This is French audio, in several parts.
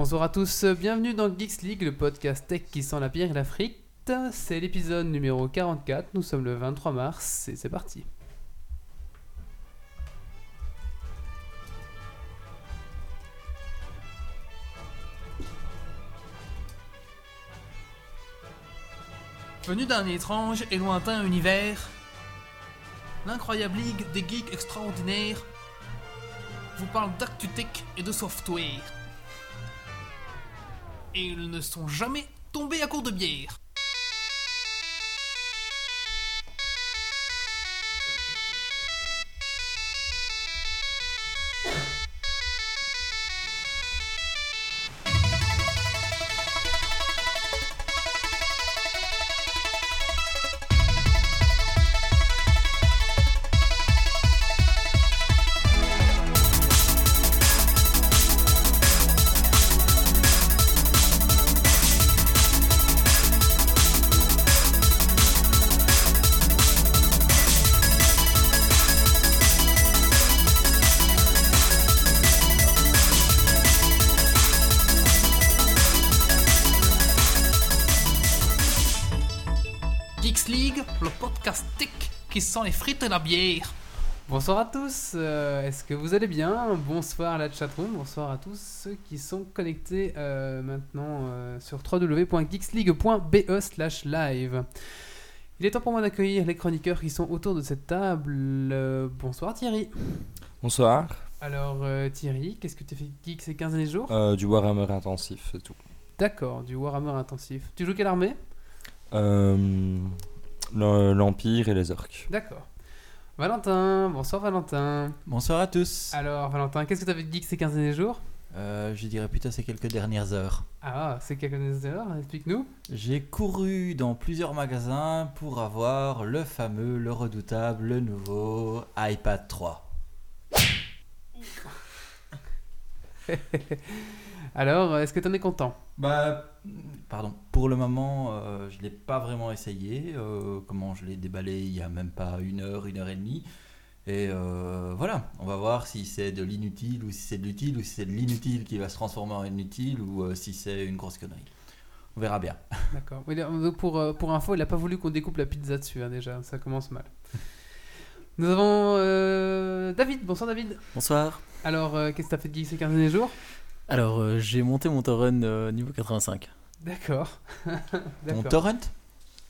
Bonjour à tous, bienvenue dans Geeks League, le podcast tech qui sent la bière et la frite. C'est l'épisode numéro 44, nous sommes le 23 mars et c'est parti. Venu d'un étrange et lointain univers, l'incroyable ligue des geeks extraordinaires vous parle d'actu-tech et de software. Et ils ne sont jamais tombés à court de bière. Frites et la bière. Bonsoir à tous, euh, est-ce que vous allez bien? Bonsoir à la chatroom, bonsoir à tous ceux qui sont connectés euh, maintenant euh, sur www.geeksleague.be slash live. Il est temps pour moi d'accueillir les chroniqueurs qui sont autour de cette table. Euh, bonsoir Thierry. Bonsoir. Alors euh, Thierry, qu'est-ce que tu fais geek ces 15 derniers jours? Euh, du Warhammer intensif, c'est tout. D'accord, du Warhammer intensif. Tu joues quelle armée? Euh, L'Empire et les orques. D'accord. Valentin, bonsoir Valentin. Bonsoir à tous. Alors Valentin, qu'est-ce que tu as fait de geek ces 15 derniers jours? Euh, je dirais plutôt ces quelques dernières heures. Ah, c'est quelqu'un des heures, explique-nous. J'ai couru dans plusieurs magasins pour avoir le fameux, le redoutable, le nouveau iPad 3. Alors, est-ce que tu en es content? Bah, pardon. Pour le moment, euh, je l'ai pas vraiment essayé. Euh, comment je l'ai déballé il y a même pas une heure, une heure et demie. Et euh, voilà, on va voir si c'est de l'inutile ou si c'est de l'utile ou si c'est de l'inutile qui va se transformer en inutile ou euh, si c'est une grosse connerie. On verra bien. D'accord. Oui, pour, pour info, il a pas voulu qu'on découpe la pizza dessus, hein, déjà. Ça commence mal. Nous avons euh, David. Bonsoir David. Bonsoir. Alors, euh, qu'est-ce que tu as fait de geek ces 15 derniers jours? Alors, euh, j'ai monté mon torrent euh, niveau 85. D'accord. D'accord. torrent?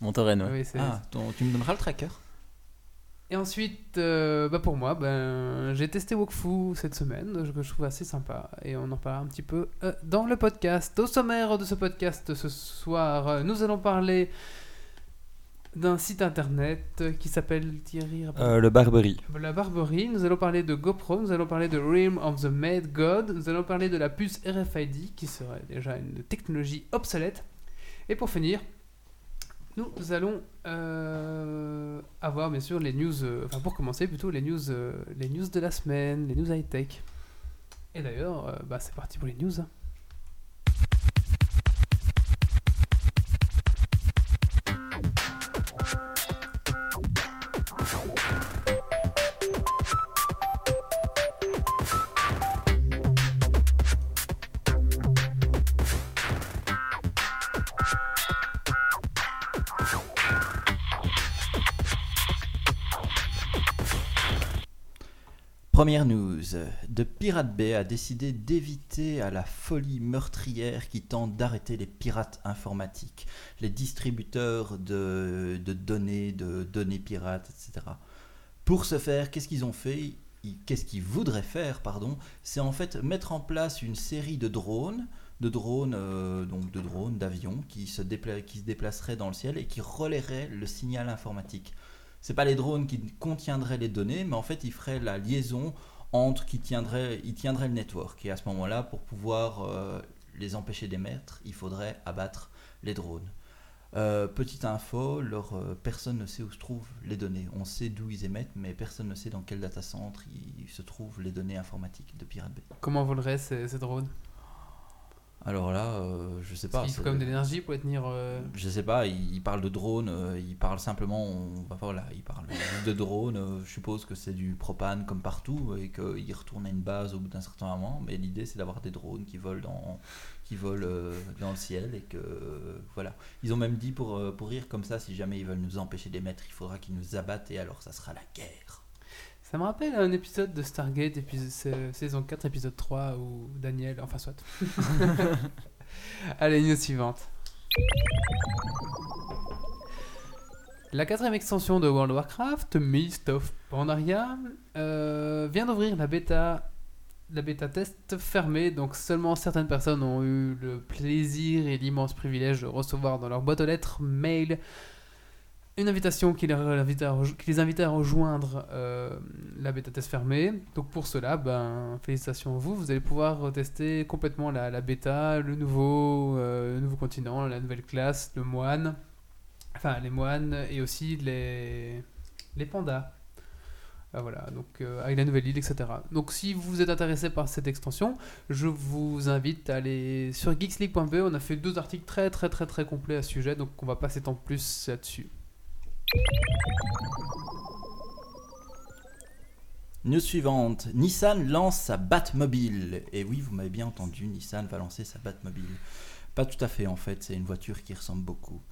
Mon torrent, ouais. Oui, Ah, ton- tu me donneras le tracker? Et ensuite, euh, bah pour moi, ben, j'ai testé Wokfu cette semaine, que je trouve assez sympa, et on en parlera un petit peu euh, dans le podcast. Au sommaire de ce podcast ce soir, euh, nous allons parler d'un site internet qui s'appelle Thierry. Euh, le Barberie. La Barberie, nous allons parler de GoPro, nous allons parler de Realm of the Mad God, nous allons parler de la puce RFID qui serait déjà une technologie obsolète. Et pour finir, nous allons euh, avoir bien sûr les news, euh, enfin pour commencer plutôt les news, euh, les news de la semaine, les news high-tech. Et d'ailleurs, bah, c'est parti pour les news. hein. Première news. De Pirate Bay a décidé d'éviter à la folie meurtrière qui tente d'arrêter les pirates informatiques, les distributeurs de, données, de données pirates, etc. Pour ce faire, qu'est-ce qu'ils ont fait? Qu'est-ce qu'ils voudraient faire, pardon? C'est en fait mettre en place une série de drones, de drones, euh, donc de drones, d'avions qui se, qui se déplaceraient dans le ciel et qui relaieraient le signal informatique. C'est pas les drones qui contiendraient les données, mais en fait, ils feraient la liaison entre qui tiendrait, ils tiendraient le network. Et à ce moment-là, pour pouvoir euh, les empêcher d'émettre, il faudrait abattre les drones. Euh, petite info, euh, personne ne sait où se trouvent les données. On sait d'où ils émettent, mais personne ne sait dans quel data center se trouvent les données informatiques de Pirate Bay. Comment voleraient ces drones? Alors là, euh, je sais pas. Il faut quand même de l'énergie pour les tenir. euh, Je sais pas, il, il parle de drone, euh, il parle simplement, on- bah voilà, il parle de drone, euh, je suppose que c'est du propane comme partout et qu'il retourne à une base au bout d'un certain moment, mais l'idée c'est d'avoir des drones qui volent dans, qui volent euh, dans le ciel et que voilà. Ils ont même dit pour, pour rire comme ça, si jamais ils veulent nous empêcher d'émettre, il faudra qu'ils nous abattent et alors ça sera la guerre. Ça me rappelle un épisode de Stargate, épisode, sa- saison 4, épisode 3, où Daniel. Enfin, soit. Allez, news suivante. La quatrième extension de World of Warcraft, Mist of Pandaria, euh, vient d'ouvrir la bêta, la bêta test fermée, donc seulement certaines personnes ont eu le plaisir et l'immense privilège de recevoir dans leur boîte aux lettres mail une invitation qui les, invite à rejoindre euh, la bêta test fermée. Donc pour cela, ben, félicitations à vous, vous allez pouvoir tester complètement la, bêta, le nouveau, euh, le nouveau continent, la nouvelle classe, le moine, enfin les moines et aussi les, pandas. Ah, voilà, donc euh, avec la nouvelle île, etc. Donc si vous êtes intéressé par cette extension, je vous invite à aller sur geeksleague.be. On a fait deux articles très très très très complets à ce sujet, donc on va pas s'étendre plus là-dessus. News suivante, Nissan lance sa Batmobile. Et oui, vous m'avez bien entendu, Nissan va lancer sa Batmobile. Pas tout à fait en fait, c'est une voiture qui ressemble beaucoup.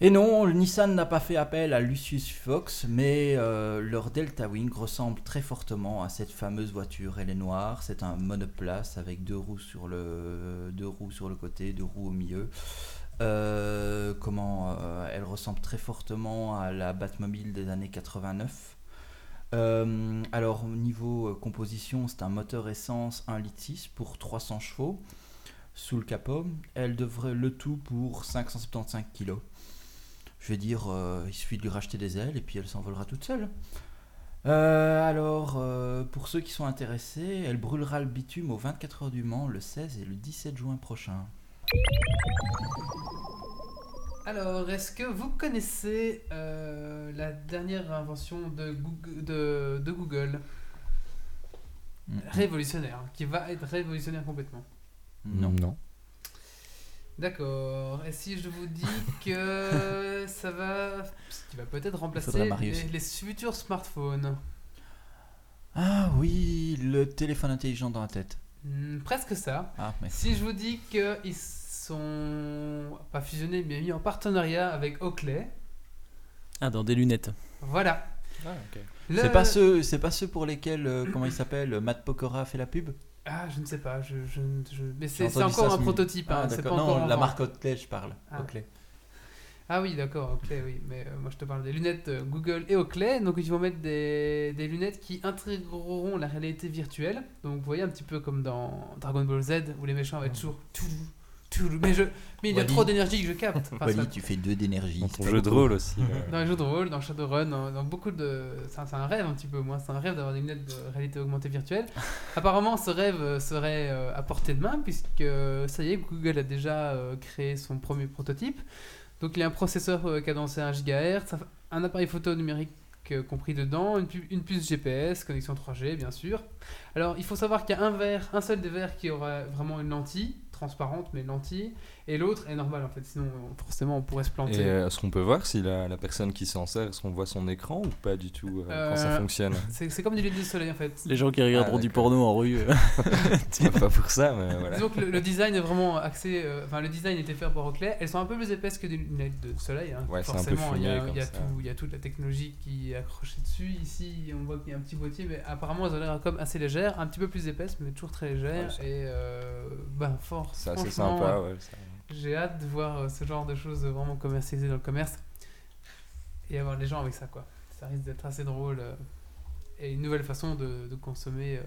Et non, Nissan n'a pas fait appel à Lucius Fox, mais euh, leur Delta Wing ressemble très fortement à cette fameuse voiture. Elle est noire, c'est un monoplace avec deux roues sur le, deux roues sur le côté, deux roues au milieu. Euh, comment euh, elle ressemble très fortement à la Batmobile des années 89. Euh, alors, au niveau composition, c'est un moteur essence 1,6 litre pour 300 chevaux sous le capot. Elle devrait le tout pour 575 kg. Je vais dire, il suffit de lui racheter des ailes et puis elle s'envolera toute seule. Alors, pour ceux qui sont intéressés, elle brûlera le bitume aux 24 heures du Mans le 16 et le 17 juin prochain. Alors, est-ce que vous connaissez euh, la dernière invention de Google, de, de Google? Mm. Révolutionnaire, qui va être révolutionnaire complètement. Non. Non. D'accord. Et si je vous dis que ça va, qui va peut-être remplacer les, les futurs smartphones? Ah oui, le téléphone intelligent dans la tête. Hmm, Presque ça. Ah, mais Si je vous dis qu'ils sont pas fusionnés, mais mis en partenariat avec Oakley, Ah, dans des lunettes. voilà. Le- c'est pas ceux, c'est pas ceux pour lesquels, euh, comment il s'appelle, Matt Pokora fait la pub? Ah, je ne sais pas. Je, je, je- Mais c'est encore ça un prototype. Ah, hein, c'est pas d'accord. encore Non, la marque Oakley, je parle. Ah. Oakley. Ah oui, d'accord, Oakley, oui. Mais euh, moi, je te parle des lunettes euh, Google et Oakley. Donc, ils vont mettre des, des lunettes qui intégreront la réalité virtuelle. Donc, vous voyez un petit peu comme dans Dragon Ball Z, où les méchants vont être toujours... tout, mais, je, mais il y a Wally. trop d'énergie que je capte. Enfin, Wally, ça- tu fais deux d'énergie. Dans c'est ton pas jeu de beaucoup. rôle aussi. euh, Dans les jeux de rôle, dans Shadowrun, dans, dans beaucoup de. C'est un, c'est un rêve un petit peu, moi. C'est un rêve d'avoir des lunettes de réalité augmentée virtuelle. Apparemment, ce rêve euh, serait euh, à portée de main, puisque euh, ça y est, Google a déjà euh, créé son premier prototype. Donc, il y a un processeur euh, cadencé à 1 GHz, un appareil photo numérique euh, compris dedans, une, pu- une puce GPS, connexion 3G, bien sûr. Alors, il faut savoir qu'il y a un verre, un seul des verres qui aura vraiment une lentille, transparente, mais lentille, et l'autre est normal en fait, sinon forcément on pourrait se planter. Et euh, est-ce qu'on peut voir si la, la personne qui s'en sert, est-ce qu'on voit son écran ou pas du tout euh, quand ça Euh, fonctionne C'est c'est comme des lunettes de soleil en fait. Les gens qui regarderont du d'accord. porno en rue. euh, C'est pas pour ça, mais voilà. Que le, le design est vraiment axé. euh, Enfin, le design était fait par Oakley. Elles sont un peu plus épaisses que des lunettes de soleil. hein. Ouais, c'est un peu Forcément, il y, a- fumé il y a comme ça. tout, il y a toute la technologie qui est accrochée dessus. Ici, on voit qu'il y a un petit boîtier, mais apparemment, elles ont l'air comme assez légères, un petit peu plus épaisses, mais toujours très légères. Ouais, et euh, ben, fort. C'est assez sympa, ouais. ça- J'ai hâte de voir euh, ce genre de choses vraiment commercialisées dans le commerce et avoir les gens avec ça, quoi. Ça risque d'être assez drôle euh, et une nouvelle façon de, de consommer euh,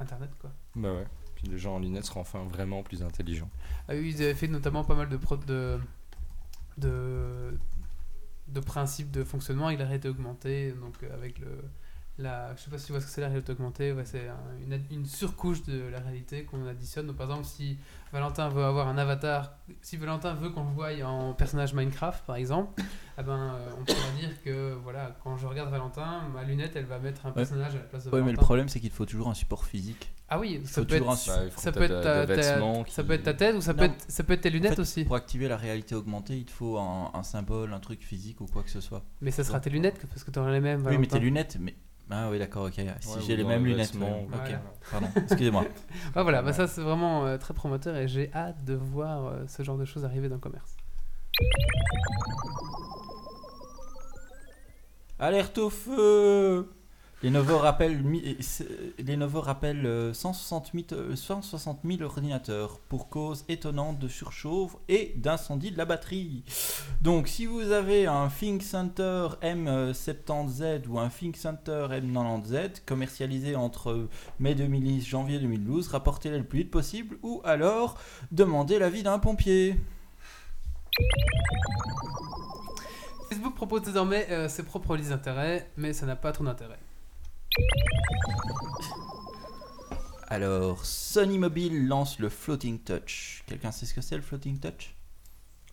Internet, quoi. Bah ouais. Puis les gens en lunettes seront enfin vraiment plus intelligents. Ah oui, ils avaient fait notamment pas mal de, pro- de, de, de principes de fonctionnement. Il a été augmenté, donc avec le, la, je sais pas si tu vois ce que c'est la réalité augmentée, ouais, c'est un- une, une surcouche de la réalité qu'on additionne. Donc, par exemple, si Valentin veut avoir un avatar, si Valentin veut qu'on le voie en personnage Minecraft, par exemple, eh ben, euh, on pourra dire que voilà, quand je regarde Valentin, ma lunette, elle va mettre un personnage à la place de Ouais, mais le Valentin. problème, c'est qu'il te faut toujours un support physique. Ah oui, ça faut peut, toujours être, un Bah, ça, peut être ta, ta- vêtements ça qui- peut être ta tête ou ça, peut être, ça peut être tes lunettes En fait, aussi. Pour activer la réalité augmentée, il te faut un, un symbole, un truc physique ou quoi que ce soit. Mais ça sera tes lunettes parce que tu auras les mêmes. Oui, mais Valentin. tes lunettes, mais. Ah oui, d'accord, ok. Si j'ai les mêmes lunettes. voilà. Ok, pardon, excusez-moi. Ah, voilà, bah ça c'est vraiment euh, très prometteur et j'ai hâte de voir euh, ce genre de choses arriver dans le commerce. Alerte au feu Lenovo rappelle, Lenovo rappelle euh, 160 000, euh, 160 000 ordinateurs pour cause étonnante de surchauffe et d'incendie de la batterie. Donc si vous avez un ThinkCenter M70Z ou un ThinkCenter M90Z commercialisé entre mai 2010 et janvier 2012, rapportez-les le plus vite possible ou alors demandez l'avis d'un pompier. Facebook propose désormais euh, ses propres listes d'intérêt, mais ça n'a pas trop d'intérêt. Alors, Sony Mobile lance le Floating Touch. Quelqu'un sait ce que c'est le Floating Touch?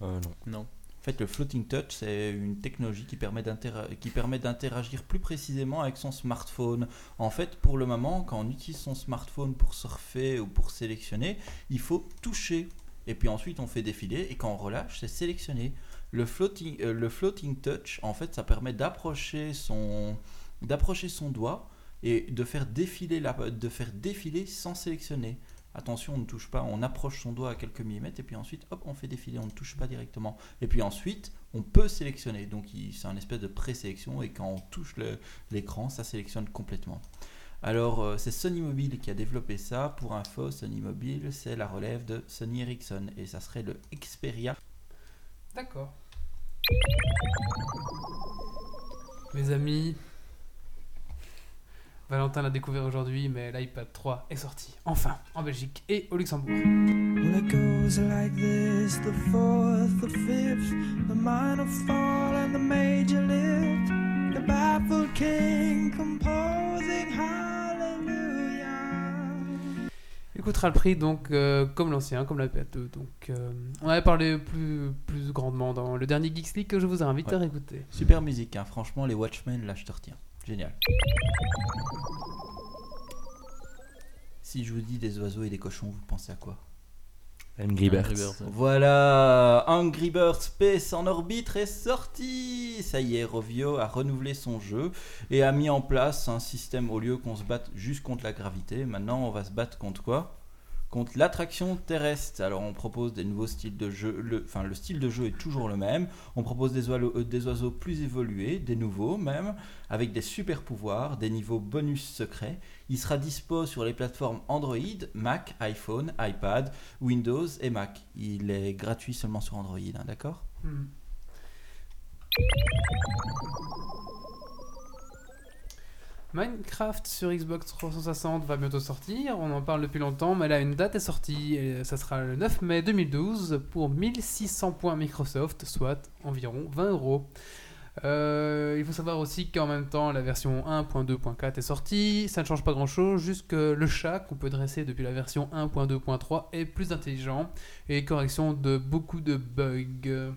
Euh, non. Non. En fait, le Floating Touch, c'est une technologie qui permet, d'intéra- qui permet d'interagir plus précisément avec son smartphone. En fait, pour le moment, quand on utilise son smartphone pour surfer ou pour sélectionner, il faut toucher. Et puis ensuite, on fait défiler. Et quand on relâche, c'est sélectionner. Le floating, euh, le floating touch, en fait, ça permet d'approcher son, d'approcher son doigt et de faire défiler, la, de faire défiler sans sélectionner. Attention, on ne touche pas, on approche son doigt à quelques millimètres et puis ensuite, hop, on fait défiler, on ne touche pas directement. Et puis ensuite, on peut sélectionner. Donc, c'est un espèce de présélection et quand on touche l'écran, ça sélectionne complètement. Alors, euh, c'est Sony Mobile qui a développé ça. Pour info, Sony Mobile, c'est la relève de Sony Ericsson et ça serait le Xperia. D'accord. Mes amis, Valentin l'a découvert aujourd'hui, mais l'iPad 3 est sorti, enfin, en Belgique et au Luxembourg. Well, it goes like this the fourth, the fifth, the minor fall, and the major lift. The baffled king composing hallelujah. Il coûtera le prix donc euh, comme l'ancien, comme l'iPad 2. Donc, euh, on avait parlé plus, plus grandement dans le dernier Geeks League que je vous invite à réécouter. Super musique, hein. franchement, les Watchmen, là, je te retiens. Génial. Si je vous dis des oiseaux et des cochons, vous pensez à quoi? Angry Birds. Angry Birds, ouais. Voilà, Angry Birds Space en orbite est sorti. Ça y est, Rovio a renouvelé son jeu et a mis en place un système au lieu qu'on se batte juste contre la gravité. Maintenant, on va se battre contre quoi? Contre l'attraction terrestre. Alors, on propose des nouveaux styles de jeu. Le, enfin, le style de jeu est toujours le même. On propose des oiseaux, euh, des oiseaux plus évolués, des nouveaux même, avec des super pouvoirs, des niveaux bonus secrets. Il sera dispo sur les plateformes Android, Mac, iPhone, iPad, Windows et Mac. Il est gratuit seulement sur Android, hein, d'accord? Hmm. Minecraft sur Xbox 360 va bientôt sortir, on en parle depuis longtemps, mais là une date est sortie, et ça sera le 9 mai 2012 pour 1600 points Microsoft, soit environ 20 euros. Euh, il faut savoir aussi qu'en même temps la version 1.2.4 est sortie, ça ne change pas grand chose, juste que le chat qu'on peut dresser depuis la version 1.2.3 est plus intelligent et correction de beaucoup de bugs.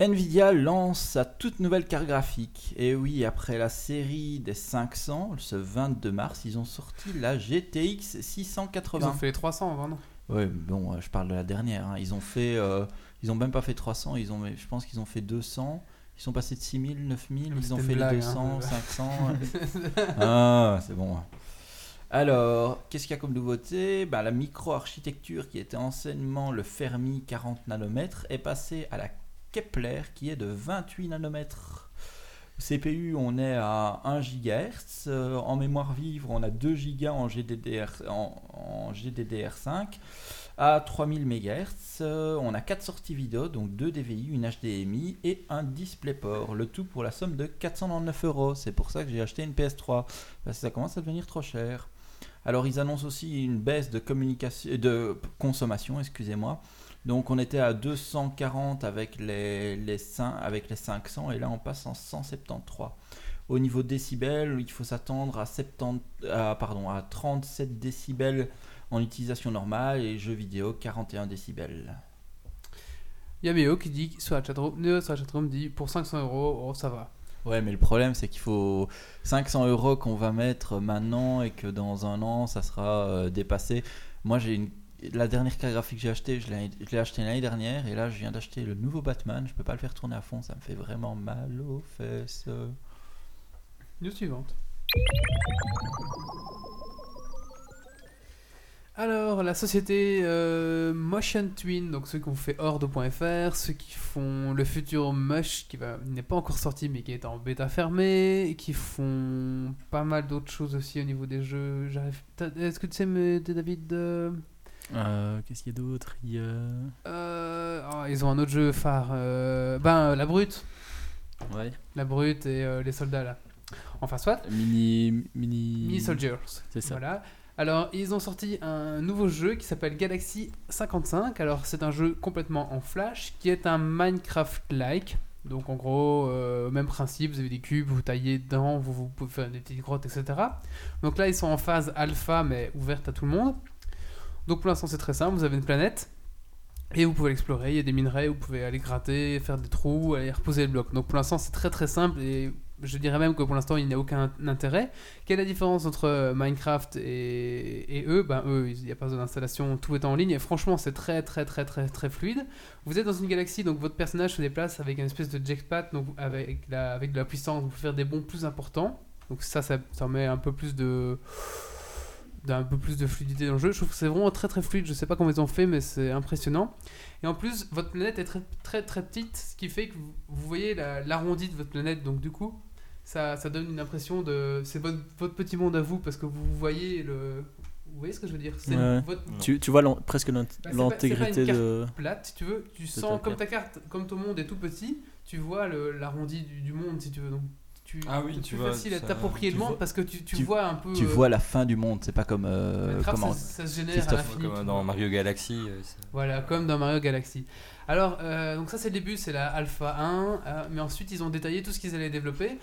Nvidia lance sa toute nouvelle carte graphique. Et oui, après la série des 500, ce 22 mars, ils ont sorti la GTX Ils 680. ont fait les 300 avant, non? Ouais, bon, euh, je parle de la dernière. hein. Ils ont fait, euh, ils ont même pas fait 300. Ils ont, je pense qu'ils ont fait 200. Ils sont passés de 6000, 9000. Mais Ils ont fait les blague, 200, hein. 500. ah, c'est bon. Alors, qu'est-ce qu'il y a comme nouveauté? Bah, La micro-architecture qui était anciennement le Fermi 40 nanomètres est passée à la Kepler qui est de 28 nanomètres. CPU, on est à 1 GHz. Euh, en mémoire vive, on a 2 Go en, GDDR, en, en GDDR5 à 3000 MHz. Euh, on a 4 sorties vidéo, donc 2 DVI, une HDMI et un DisplayPort. Le tout pour la somme de 499 euros. C'est pour ça que j'ai acheté une PS3 parce que ça commence à devenir trop cher. Alors ils annoncent aussi une baisse de, communication, de consommation, excusez-moi. Donc on était à 240 avec les, les, avec les 500 et là on passe en 173. Au niveau décibels, il faut s'attendre à, 70, à, pardon, à 37 décibels en utilisation normale et jeux vidéo 41 décibels. Yameo qui dit sur la chatroom, Neo sur la chatroom dit pour 500 euros, oh, ça va. Ouais, mais le problème, c'est qu'il faut 500 euros qu'on va mettre maintenant et que dans un an, ça sera euh, dépassé. Moi, j'ai une... la dernière carte graphique que j'ai achetée, je l'ai je l'ai acheté l'année dernière et là, je viens d'acheter le nouveau Batman. Je peux pas le faire tourner à fond, ça me fait vraiment mal aux fesses. News suivante. Alors, la société euh, Motion Twin, donc ceux qui ont fait Horde.fr, ceux qui font le futur Mush, qui n'est pas encore sorti mais qui est en bêta fermée, et qui font pas mal d'autres choses aussi au niveau des jeux. Est-ce que tu sais, me- David euh, Euh, Qu'est-ce qu'il y a d'autre? Il euh, oh, Ils ont un autre jeu phare. euh, ben, La Brute. Ouais. La Brute et les soldats là. Enfin, soit. Mini... Mini... Mini Soldiers. C'est ça. Voilà. Alors, ils ont sorti un nouveau jeu qui s'appelle Galaxy 55. Alors, c'est un jeu complètement en flash qui est un Minecraft-like. Donc, en gros, euh, même principe, vous avez des cubes, vous taillez dedans, vous, vous pouvez faire des petites grottes, etc. Donc là, ils sont en phase alpha, mais ouverte à tout le monde. Donc, pour l'instant, c'est très simple. Vous avez une planète et vous pouvez l'explorer. Il y a des minerais, vous pouvez aller gratter, faire des trous, aller reposer les blocs. Donc, pour l'instant, c'est très très simple et je dirais même que pour l'instant, il n'y a aucun intérêt. Quelle est la différence entre euh, Minecraft et, eux? Ben eux, il n'y a pas d'installation, tout est en ligne et franchement, c'est très très très très très fluide. Vous êtes dans une galaxie, donc votre personnage se déplace avec une espèce de jetpack, donc avec, la, avec de la puissance, vous pouvez faire des bonds plus importants. Donc ça, ça, ça met un peu plus de d'un peu plus de fluidité dans le jeu. Je trouve que c'est vraiment très très fluide. Je sais pas comment ils ont fait, mais c'est impressionnant. Et en plus, votre planète est très très très petite, ce qui fait que vous, vous voyez la- l'arrondi de votre planète. Donc du coup, ça, ça donne une impression de c'est votre, votre petit monde à vous parce que vous voyez le vous voyez ce que je veux dire? C'est Ouais. votre Tu, tu vois presque Bah, l'intégrité une de... plate si tu veux tu sens ta comme ta carte comme ton monde est tout petit tu vois l'arrondi du, du monde si tu veux donc tu Ah oui, tu plus vois, facile à ça- t'approprier tu le monde vois- parce que tu, tu tu- vois un peu Tu euh, vois la fin du monde, c'est pas comme. euh, comment- ça, ça se génère à Comme dans. Mario Galaxy. euh, Voilà, comme dans Mario Galaxy. Alors, euh, donc ça c'est le début, c'est la Alpha 1, euh, mais ensuite ils ont détaillé tout ce qu'ils allaient développer.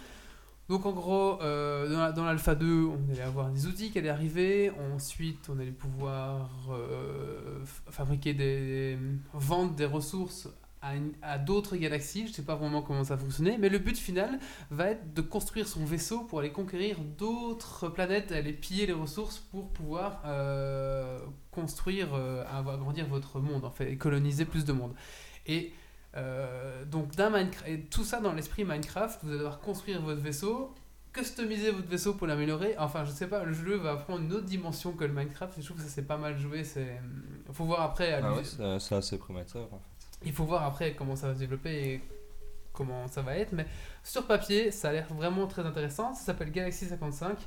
Donc en gros, euh, dans la- dans l'Alpha 2, on allait avoir des outils qui allaient arriver, ensuite on allait pouvoir euh, fabriquer des... vendre des ressources à, une- à d'autres galaxies, je sais pas vraiment comment ça fonctionnait, mais le but final va être de construire son vaisseau pour aller conquérir d'autres planètes, aller piller les ressources pour pouvoir euh, construire, euh, agrandir votre monde en fait, et coloniser plus de monde. Et euh, donc d'un Minecraft, et tout ça dans l'esprit Minecraft, vous allez devoir construire votre vaisseau, customiser votre vaisseau pour l'améliorer. Enfin, je sais pas, le jeu va prendre une autre dimension que le Minecraft. et Je trouve que ça c'est pas mal joué. C'est, faut voir après. à Ah ouais, c'est c'est assez prometteur. en fait. Il faut voir après comment ça va se développer et comment ça va être. Mais sur papier, ça a l'air vraiment très intéressant. Ça s'appelle Galaxy 55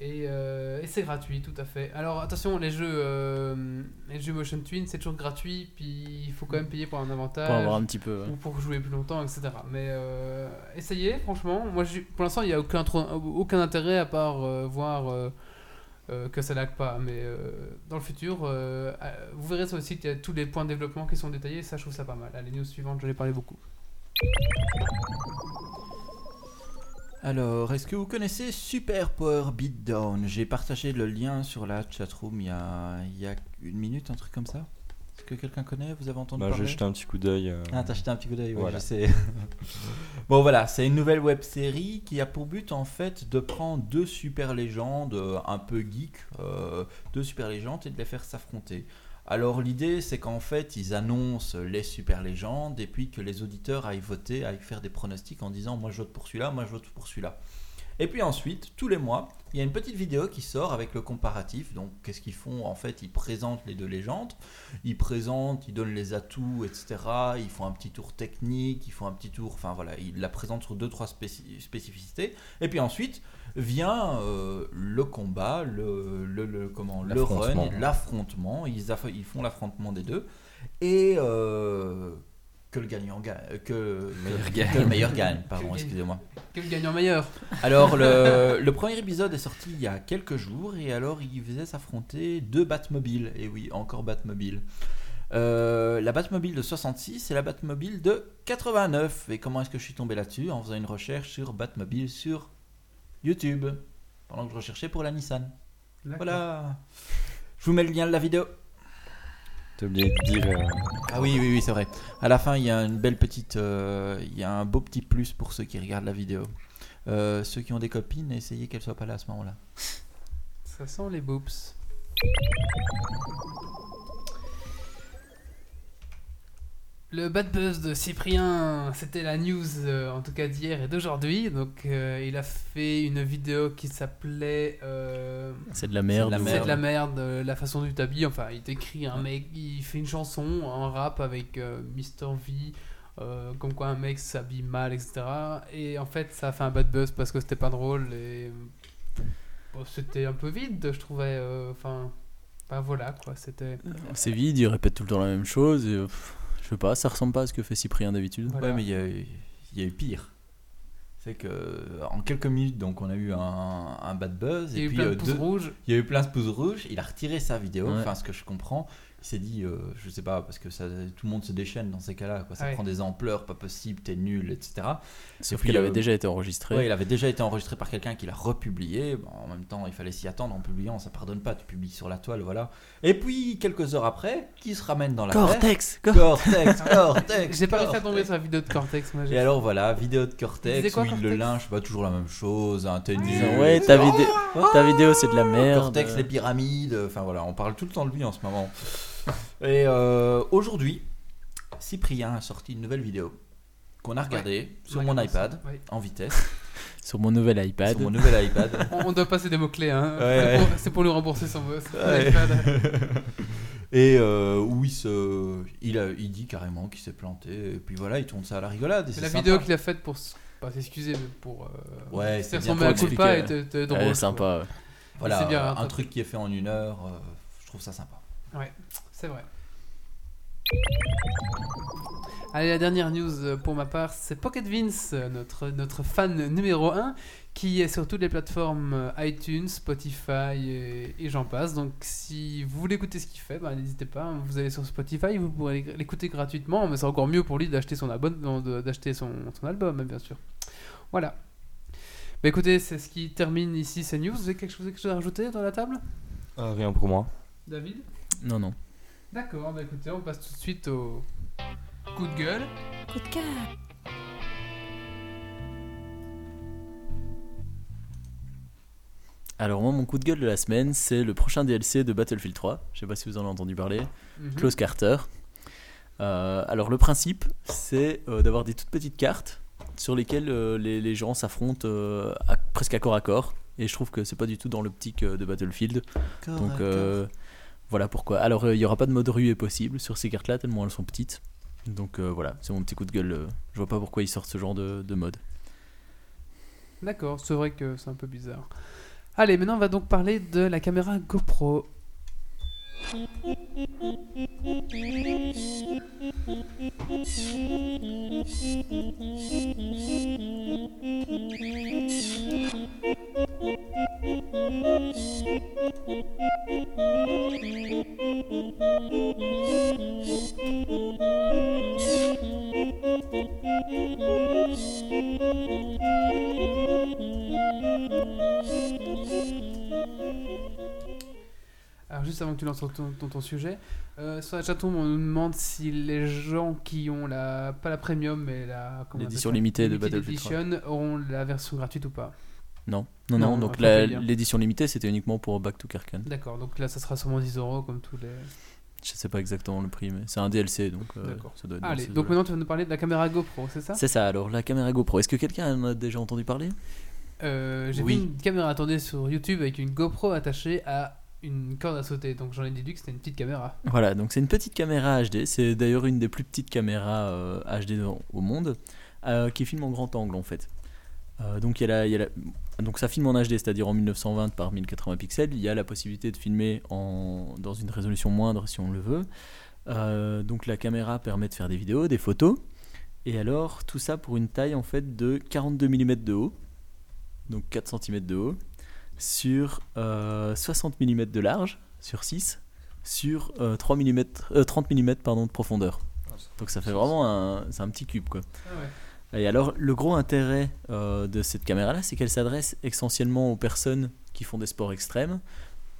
et, euh, et c'est gratuit, tout à fait. Alors attention, les jeux, euh, les jeux Motion Twin, c'est toujours gratuit, puis il faut quand même payer pour un avantage. Pour avoir un petit peu... ouais. ou pour jouer plus longtemps, etc. Mais euh, essayez, franchement. Moi, pour l'instant, il n'y a aucun, aucun intérêt à part euh, voir euh, que ça lag pas. Mais euh, dans le futur, euh, vous verrez sur le site, il y a tous les points de développement qui sont détaillés. Ça, je trouve ça pas mal. Allez, news suivante, j'en ai parlé beaucoup. Alors, est-ce que vous connaissez Super Power Beatdown? J'ai partagé le lien sur la chatroom il il y a une minute, un truc comme ça? Que quelqu'un connaît Vous avez entendu Bah, je parler vais jeter un petit coup d'œil. euh, Ah, t'as jeté un petit coup d'œil, ouais, Voilà. je sais. bon, voilà, c'est une nouvelle web série qui a pour but en fait de prendre deux super légendes euh, un peu geek, euh, deux super légendes et de les faire s'affronter. Alors, l'idée c'est qu'en fait ils annoncent les super légendes et puis que les auditeurs aillent voter, aillent faire des pronostics en disant moi je vote pour celui-là, moi je vote pour celui-là. Et puis ensuite, tous les mois, il y a une petite vidéo qui sort avec le comparatif. Donc, qu'est-ce qu'ils font? En fait, ils présentent les deux légendes. Ils présentent, ils donnent les atouts, etc. Ils font un petit tour technique, ils font un petit tour. Enfin voilà, ils la présentent sur deux, trois spéci- spécificités. Et puis ensuite vient euh, le combat, le, le, le- comment, le run, L'affrontement. Ils, ils font l'affrontement des deux. Et euh, que le gagnant gagne. Que, Meilleur que- gagne. que le meilleur gagne, pardon, Que le- excusez-moi. Gagnant meilleur Alors, le, le premier épisode est sorti il y a quelques jours et alors il faisait s'affronter deux Batmobiles. Et oui, encore Batmobile. Euh, la Batmobile de 66 et la Batmobile de 89. Et comment est-ce que je suis tombé là-dessus? En faisant une recherche sur Batmobile sur YouTube. Pendant que je recherchais pour la Nissan. Voilà. Je vous mets le lien de la vidéo. T'as oublié de dire. euh, Ah oui, oui, oui, c'est vrai. À la fin, il y a une belle petite. euh, il y a un beau petit plus pour ceux qui regardent la vidéo. Euh, ceux qui ont des copines, essayez qu'elles soient pas là à ce moment-là. Ça sent les boobs. Le bad buzz de Cyprien, c'était la news euh, en tout cas d'hier et d'aujourd'hui. Donc euh, il a fait une vidéo qui s'appelait euh, C'est de la merde. C'est de la merde, euh, la façon du t'habilles. Enfin, il décrit un mec, il fait une chanson, un rap avec Mr. V, comme quoi un mec s'habille mal, etc. Et en fait, ça a fait un bad buzz parce que c'était pas drôle et bon, c'était un peu vide, je trouvais. Enfin, voilà quoi, c'était. C'est vide, il répète tout le temps la même chose. Et, pff, je sais pas, ça ressemble pas à ce que fait Cyprien d'habitude. Voilà. Ouais, mais il y a, eu- il y a eu pire. C'est que en quelques minutes, donc on a eu un, un bad buzz. Il y a et eu puis plein de euh, pouces deux- rouges. il y a eu plein de pouces rouges. Il a retiré sa vidéo. Ouais. Enfin, ce que je comprends, il s'est dit, euh, je sais pas, parce que ça, tout le monde se déchaîne dans ces cas-là. Quoi. Ça Ouais. prend des ampleurs, pas possible, t'es nul, etc. Sauf qu'il avait euh, déjà été enregistré. Ouais, il avait déjà été enregistré par quelqu'un qui l'a republié. Bon, en même temps, il fallait s'y attendre en publiant. Ça pardonne pas. Tu publies sur la toile, voilà. Et puis quelques heures après, qui se ramène dans la Cortex presse Cortex, Cortex. J'ai pas réussi à Cortex. tomber sur la vidéo de Cortex. Moi, Et alors voilà, vidéo de Cortex quoi, où il le Cortex linge, pas toujours la même chose, un t'es nul. Disant, ouais, ta, vidéo ta vidéo c'est de la merde. Cortex, les pyramides, enfin voilà, on parle tout le temps de lui en ce moment. Et euh, aujourd'hui, Cyprien a sorti une nouvelle vidéo qu'on a regardée sur Ouais, mon iPad Ouais. en vitesse, Sur mon nouvel iPad. sur mon nouvel iPad. On, doit passer des mots-clés, hein. Ouais, ouais. C'est pour- pour lui rembourser son son Ouais. iPad. Et euh, où il, se, il, a, il dit carrément qu'il s'est planté, et puis voilà, il tourne ça à la rigolade. et C'est la sympa. vidéo qu'il a faite pour pas s'excuser, mais pour euh, Ouais, c'est son bien mea pour culpa et expliquer. te, te drôle. Ouais, quoi. sympa. Voilà, bien, hein, un truc qui est fait en une heure, euh, je trouve ça sympa. Ouais, c'est vrai. Allez, la dernière news euh, pour ma part, c'est Pocket Vince, euh, notre, notre fan numéro 1, qui est sur toutes les plateformes euh, iTunes, Spotify et, et j'en passe. Donc si vous voulez écouter ce qu'il fait, bah, n'hésitez pas, hein. vous allez sur Spotify, vous pourrez l'écouter gratuitement, mais c'est encore mieux pour lui d'acheter son, abonnement, de- d'acheter son, son album, hein, bien sûr. Voilà. Bah écoutez, c'est ce qui termine ici ces news. Vous avez quelque chose, quelque chose à rajouter dans la table? Rien pour moi. David? Non, non. D'accord, bah écoutez, on passe tout de suite au coup de gueule. Alors, moi, mon coup de gueule de la semaine, c'est le prochain DLC de Battlefield 3. Je sais pas si vous en avez entendu parler. Mhm. Close Carter. Euh, alors, le principe, c'est euh, d'avoir des toutes petites cartes sur lesquelles euh, les, les gens s'affrontent euh, à- presque à corps à corps. Et je trouve que c'est pas du tout dans l'optique euh, de Battlefield. Donc euh, voilà pourquoi. Alors euh, il y aura pas de mode ruée possible sur ces cartes-là tellement elles sont petites. Donc euh, voilà, c'est mon petit coup de gueule. euh, Je vois pas pourquoi ils sortent ce genre de mode. D'accord, c'est vrai que c'est un peu bizarre. Allez, maintenant on va donc parler de la caméra GoPro. Alors juste avant que tu lances ton, ton, ton sujet, euh, sur la chatroom on nous demande si les gens qui ont la pas la premium mais la L'édition limitée de 3. Edition auront la version gratuite ou pas Non, non, Non, donc l'édition limitée c'était uniquement pour Back to Karkan. D'accord, donc là ça sera sûrement 10 euros comme tous les. Je sais pas exactement le prix, mais c'est un DLC donc euh, D'accord. ça doit être Allez, donc maintenant tu vas nous parler de la caméra GoPro, c'est ça? C'est ça. Alors la caméra GoPro. Est-ce que quelqu'un en a déjà entendu parler? Euh, J'ai Oui. vu une caméra attendue sur YouTube avec une GoPro attachée à une corde à sauter, donc j'en ai déduit que c'était une petite caméra. Voilà, donc c'est une petite caméra HD. C'est d'ailleurs une des plus petites caméras euh, HD dans- au monde euh, qui filme en grand angle en fait. Euh, donc, il y a la- il y a la- donc ça filme en HD, c'est-à-dire en 1920 par 1080 pixels. Il y a la possibilité de filmer en, dans une résolution moindre si on le veut. Euh, donc la caméra permet de faire des vidéos, des photos. Et alors tout ça pour une taille en fait de 42 mm de haut, donc 4 cm de haut, sur euh, 60 mm de large, sur 6, sur euh, 3 mm, euh, 30 mm pardon, de profondeur. Ah, Donc ça fait vraiment un, c'est un petit cube quoi. Ah ouais. Et alors, le gros intérêt euh, de cette caméra-là, c'est qu'elle s'adresse essentiellement aux personnes qui font des sports extrêmes,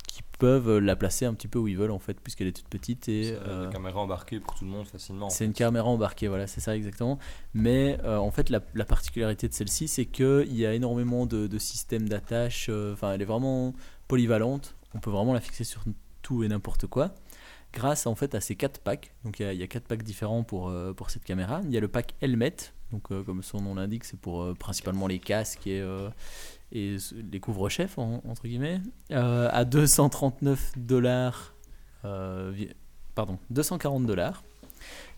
qui peuvent euh, la placer un petit peu où ils veulent en fait, puisqu'elle est toute petite et C'est euh, une caméra embarquée pour tout le monde facilement. c'est une caméra embarquée, voilà, c'est ça exactement. Mais euh, en fait, la, la particularité de celle-ci, c'est qu'il y a énormément de, de systèmes d'attache. Enfin, elle est vraiment polyvalente. On peut vraiment la fixer sur tout et n'importe quoi. Grâce en fait à ces quatre packs. Donc il y a- il y, a quatre packs différents pour, euh, pour cette caméra. Il y a le pack helmet. Donc euh, comme son nom l'indique, c'est pour euh, principalement les casques et, euh, les couvre-chefs en- entre guillemets. À 239 dollars. pardon, 240 dollars.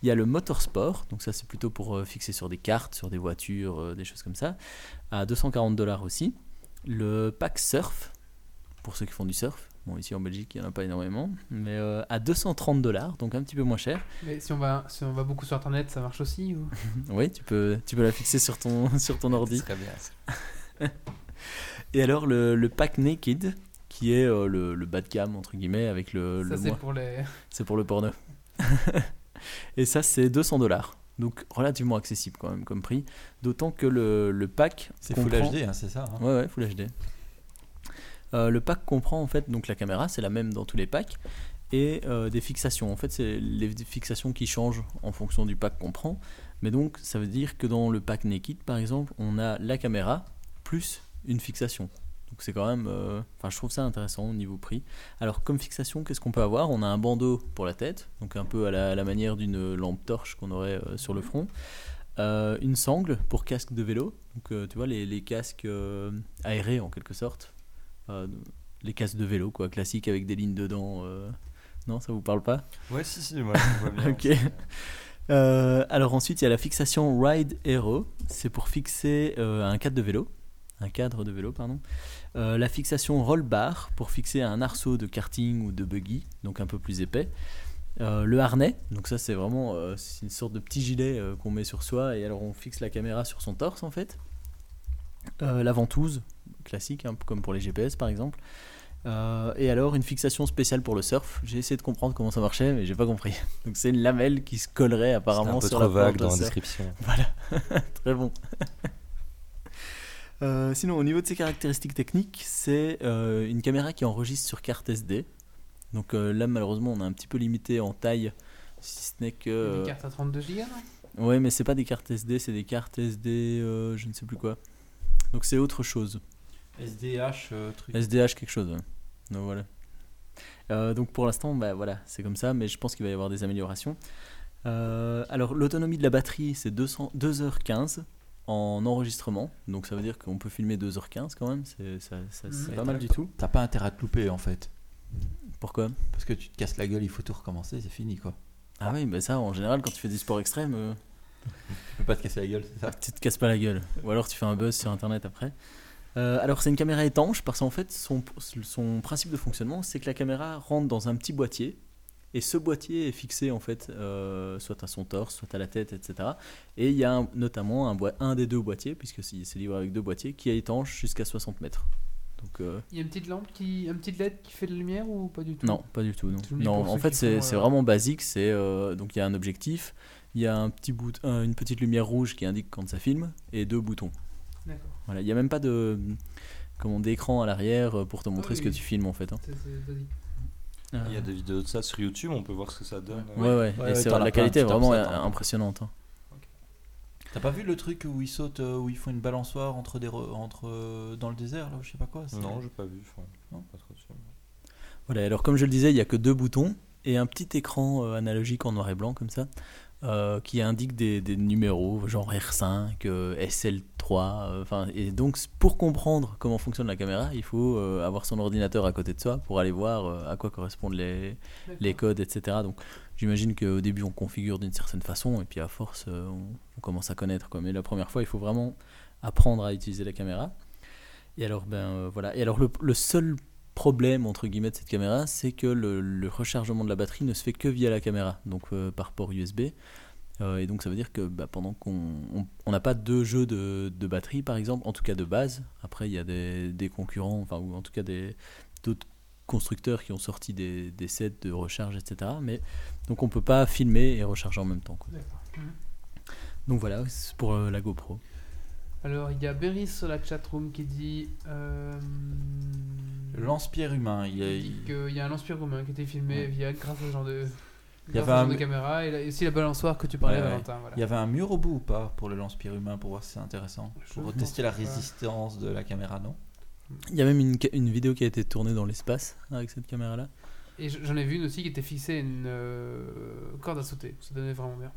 Il y a le motorsport, donc ça c'est plutôt pour fixer sur des cartes, sur des voitures, des choses comme ça, à 240 dollars aussi. Le pack surf, pour ceux qui font du surf, bon ici en Belgique il n'y en a pas énormément, mais euh, à 230 dollars, donc un petit peu moins cher. Mais si on, va, si on va beaucoup sur internet, ça marche aussi ou... Oui, tu peux, tu peux la fixer sur ton, sur ton ordi. Très bien. ça. Et alors le, le pack naked, qui est euh, le, le bas de gamme entre guillemets, avec le, Ça le c'est pour les... c'est pour le porno. Et ça, c'est 200 dollars. Donc relativement accessible quand même comme prix. D'autant que le, le pack. C'est Full HD, hein, c'est ça hein Ouais, ouais, Full HD. Euh, le pack comprend en fait donc la caméra, c'est la même dans tous les packs, et euh, des fixations. En fait, c'est les fixations qui changent en fonction du pack qu'on prend. Mais donc, ça veut dire que dans le pack Naked, par exemple, on a la caméra plus une fixation. Donc c'est quand même, euh, enfin je trouve ça intéressant au niveau prix. Alors comme fixation, qu'est-ce qu'on peut avoir? On a un bandeau pour la tête, donc un peu à la, manière d'une lampe torche qu'on aurait sur le front. Une sangle pour casque de vélo, donc tu vois les, casques aérés en quelque sorte. Euh, les casques de vélo quoi, classiques avec des lignes dedans. euh. Non, ça vous parle pas? Ouais, si, si, moi je vois bien. Ok. Euh, alors ensuite, il y a la fixation Ride Aero. C'est pour fixer euh, un cadre de vélo. Un cadre de vélo, pardon. Euh, la fixation Roll Bar pour fixer un arceau de karting ou de buggy, donc un peu plus épais. Le harnais, donc ça c'est vraiment une sorte de petit gilet qu'on met sur soi et alors on fixe la caméra sur son torse en fait. Euh, la ventouse, classique, peu comme pour les GPS par exemple. Euh, et alors une fixation spéciale pour le surf. J'ai essayé de comprendre comment ça marchait, mais j'ai pas compris. Donc c'est une lamelle qui se collerait apparemment un peu sur trop la vague dans la description. Voilà, très bon. Euh, sinon, au niveau de ses caractéristiques techniques, c'est euh, une caméra qui enregistre sur carte SD. Donc euh, là, malheureusement, on est un petit peu limité en taille, si ce n'est que. Des cartes à 32 Go, Ouais, mais c'est pas des cartes SD, c'est des cartes SD, euh, je ne sais plus quoi. Donc c'est autre chose. SDH, euh, truc. SDH quelque chose. ouais. Donc voilà. Euh, donc pour l'instant, bah, voilà, c'est comme ça, mais je pense qu'il va y avoir des améliorations. Euh, alors l'autonomie de la batterie, c'est 200 2h15 en enregistrement. Donc ça veut dire qu'on peut filmer 2h15 quand même, c'est ça- ça- c'est pas mal du tout. T'as pas intérêt à te louper en fait. Pourquoi? Parce que tu te casses la gueule, il faut tout recommencer, c'est fini quoi. Ah oui, bah ça en général quand tu fais du sport extrême, euh, Tu peux pas te casser la gueule, c'est ça tu te casses pas la gueule. Ou alors tu fais un buzz sur internet après. Euh, alors c'est une caméra étanche parce qu'en fait son, son principe de fonctionnement c'est que la caméra rentre dans un petit boîtier et ce boîtier est fixé en fait euh, soit à son torse, soit à la tête, etc. Et il y a un- notamment un, des deux boîtiers, puisque c'est livré avec deux boîtiers, qui est étanche jusqu'à 60 mètres. Donc euh, Il y a une petite lampe, qui, un petit LED qui fait de la lumière ou pas du tout? Non, pas du tout. Non, en fait c'est euh, vraiment basique. C'est euh, donc il y a un objectif, il y a un petit bout, un- une petite lumière rouge qui indique quand ça filme et deux boutons. D'accord. Voilà, il n'y a même pas de comment d'écran à l'arrière euh, pour te montrer oui, ce que oui. tu filmes en fait. hein. C'est- c'est basique. Il y a des vidéos de ça sur YouTube, on peut voir ce que ça donne. Ouais, ouais, Ouais, et ouais, c'est- la qualité est vraiment impressionnante. hein. T'as pas vu le truc où ils sautent, euh, où ils font une balançoire entre des re- entre euh, dans le désert là, je sais pas quoi c'est- Non, j'ai pas vu. enfin, Non. pas trop sûr. Voilà, alors comme je le disais, il n'y a que deux boutons et un petit écran euh, analogique en noir et blanc comme ça euh, qui indique des, des numéros genre R5, euh, SL3. euh, et donc pour comprendre comment fonctionne la caméra, il faut avoir son ordinateur à côté de soi pour aller voir à quoi correspondent les, les codes, etc. Donc j'imagine qu'au début on configure d'une certaine façon et puis à force on, on commence à connaître. Quoi. Mais la première fois, il faut vraiment apprendre à utiliser la caméra. Et alors, ben voilà. Et alors le, le seul problème entre guillemets de cette caméra, c'est que le, le rechargement de la batterie ne se fait que via la caméra, donc euh, par port USB. Euh, et donc ça veut dire que bah, pendant qu'on on- on n'a pas deux jeux de, de batterie par exemple, en tout cas de base. Après il y a des, des concurrents, enfin ou en tout cas d'autres constructeurs qui ont sorti des, des sets de recharge, etc. Mais donc on peut pas filmer et recharger en même temps. quoi. Donc voilà, c'est pour euh, la GoPro. Alors, il y a Beris sur la chatroom qui dit. Euh, lance-pierre humain, il y a- il dit qu'il y a un lance-pierre roumain qui a été filmé Ouais. via grâce à ce genre de. Il y grâce avait un genre de caméra et, là- et aussi la balançoire que tu parlais, Ouais, ouais. Valentin. Voilà. il y avait un mur au bout ou pas pour le lance-pierre humain pour voir si c'est intéressant Je Pour tester la pas. résistance de la caméra, non? Il y a même une, une vidéo qui a été tournée dans l'espace avec cette caméra-là. Et j'en ai vu une aussi qui était fixée à une euh, corde à sauter. Ça donnait vraiment bien.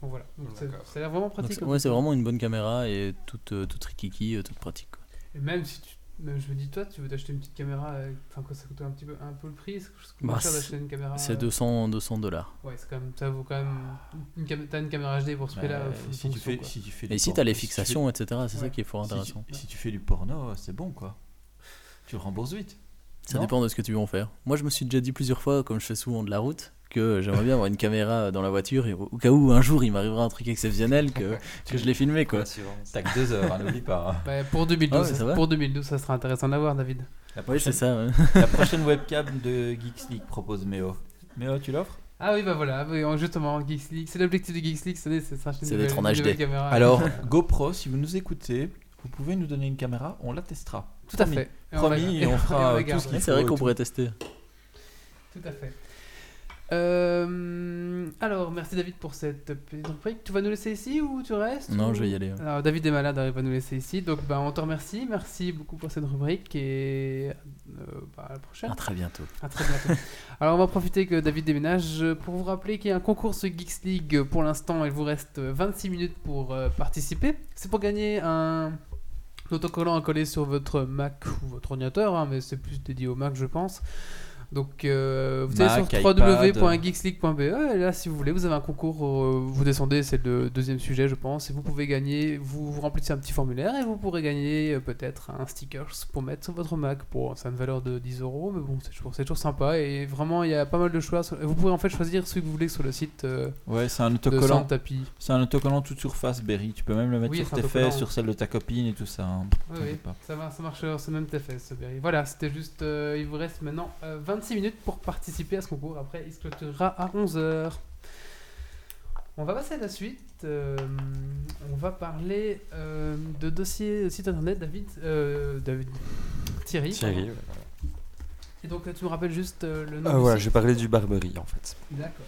Donc voilà. C'est- D'accord. ça a l'air vraiment pratique. c'est- ouais, vraiment une bonne caméra et toute, euh, toute rikiki, euh, toute pratique. quoi. Et même si tu. même je me dis, toi, tu veux t'acheter une petite caméra. euh, Enfin, quoi, ça coûte un petit peu, un peu le prix. C'est moins Bah, cher c'est- d'acheter une caméra. C'est euh, 200 200 dollars. Ouais, c'est quand même. Ça vaut quand même. Une cam- T'as une caméra HD pour ce Bah, prix-là. si, fonction, tu fais, quoi. si tu fais Et les si tu fais- fixations, etc. C'est Ouais. ça qui est fort si tu- intéressant. Si tu fais du porno, c'est bon quoi. Tu le rembourses vite. Ça Non dépend de ce que tu veux en faire. Moi, je me suis déjà dit plusieurs fois, comme je fais souvent de la route, que j'aimerais bien avoir une caméra dans la voiture et au cas où un jour il m'arrivera un truc exceptionnel que, que je l'ai filmé quoi. T'as que deux heures, hein, n'oublie pas. hein. Bah, pour 2012, Ah ouais, ça pour 2012, ça sera intéressant d'avoir, David. La Oui, prochaine, c'est ça. ouais. la prochaine webcam de Geeks League propose Méo. Méo, tu l'offres? Ah oui, bah voilà, justement, Geeks League. C'est l'objectif de Geeks League c'est C'est d'être en HD. caméra. Alors, GoPro, si vous nous écoutez, vous pouvez nous donner une caméra, on la testera. Tout à promis. fait. Et Promis, et on fera la tout ce qu'il c'est vrai qu'on pourrait tester. Tout à fait. Euh, alors, merci David pour cette petite rubrique. Tu vas nous laisser ici ou tu restes Non, ou- je vais y aller. ouais. Alors, David est malade, il va nous laisser ici. Donc, bah, on te remercie. Merci beaucoup pour cette rubrique et euh, bah, à la prochaine. À très bientôt. À très bientôt. Alors, on va profiter que David déménage pour vous rappeler qu'il y a un concours sur Geeks League. Pour l'instant, il vous reste 26 minutes pour euh, participer. C'est pour gagner un autocollant à coller sur votre Mac ou votre ordinateur, hein, mais c'est plus dédié au Mac, je pense. Donc, euh, vous allez sur www.geeksleague.be et là, si vous voulez, vous avez un concours. euh, vous descendez, c'est le deuxième sujet, je pense, et vous pouvez gagner. Vous, vous remplissez un petit formulaire et vous pourrez gagner euh, peut-être un stickers pour mettre sur votre Mac. Pour, ça a une valeur de 10 euros, mais bon, c'est toujours, toujours sympa. Et vraiment, il y a pas mal de choix. sur- Vous pouvez en fait choisir celui que vous voulez sur le site Ouais, c'est un autocollant. Tapis. C'est un autocollant toute surface, Berry. Tu peux même le mettre Oui, sur tes fesses, sur celle de ta copine et tout ça. hein. Oui, oui, ça, va, ça marche sur même TFS, Berry. Voilà, c'était juste. il vous reste maintenant euh, 26 minutes pour participer à ce concours. Après, il se clôturera à 11h. On va passer à la suite. euh, on va parler euh, de dossier site internet, David. euh, David. Thierry. Thierry, pardon. ouais, voilà. Et donc, tu me rappelles juste le nom Ah, voilà, site j'ai parlé du Barberie en fait. D'accord.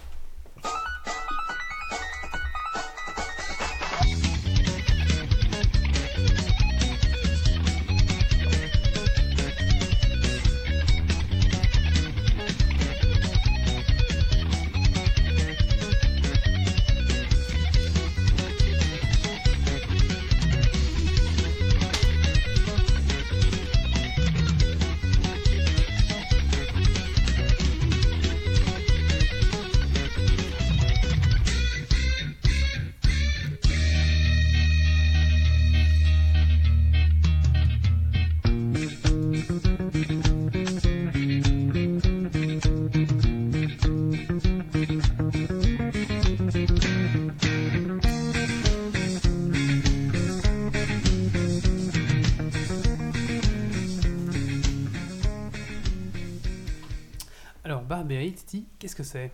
Titi, qu'est-ce que c'est?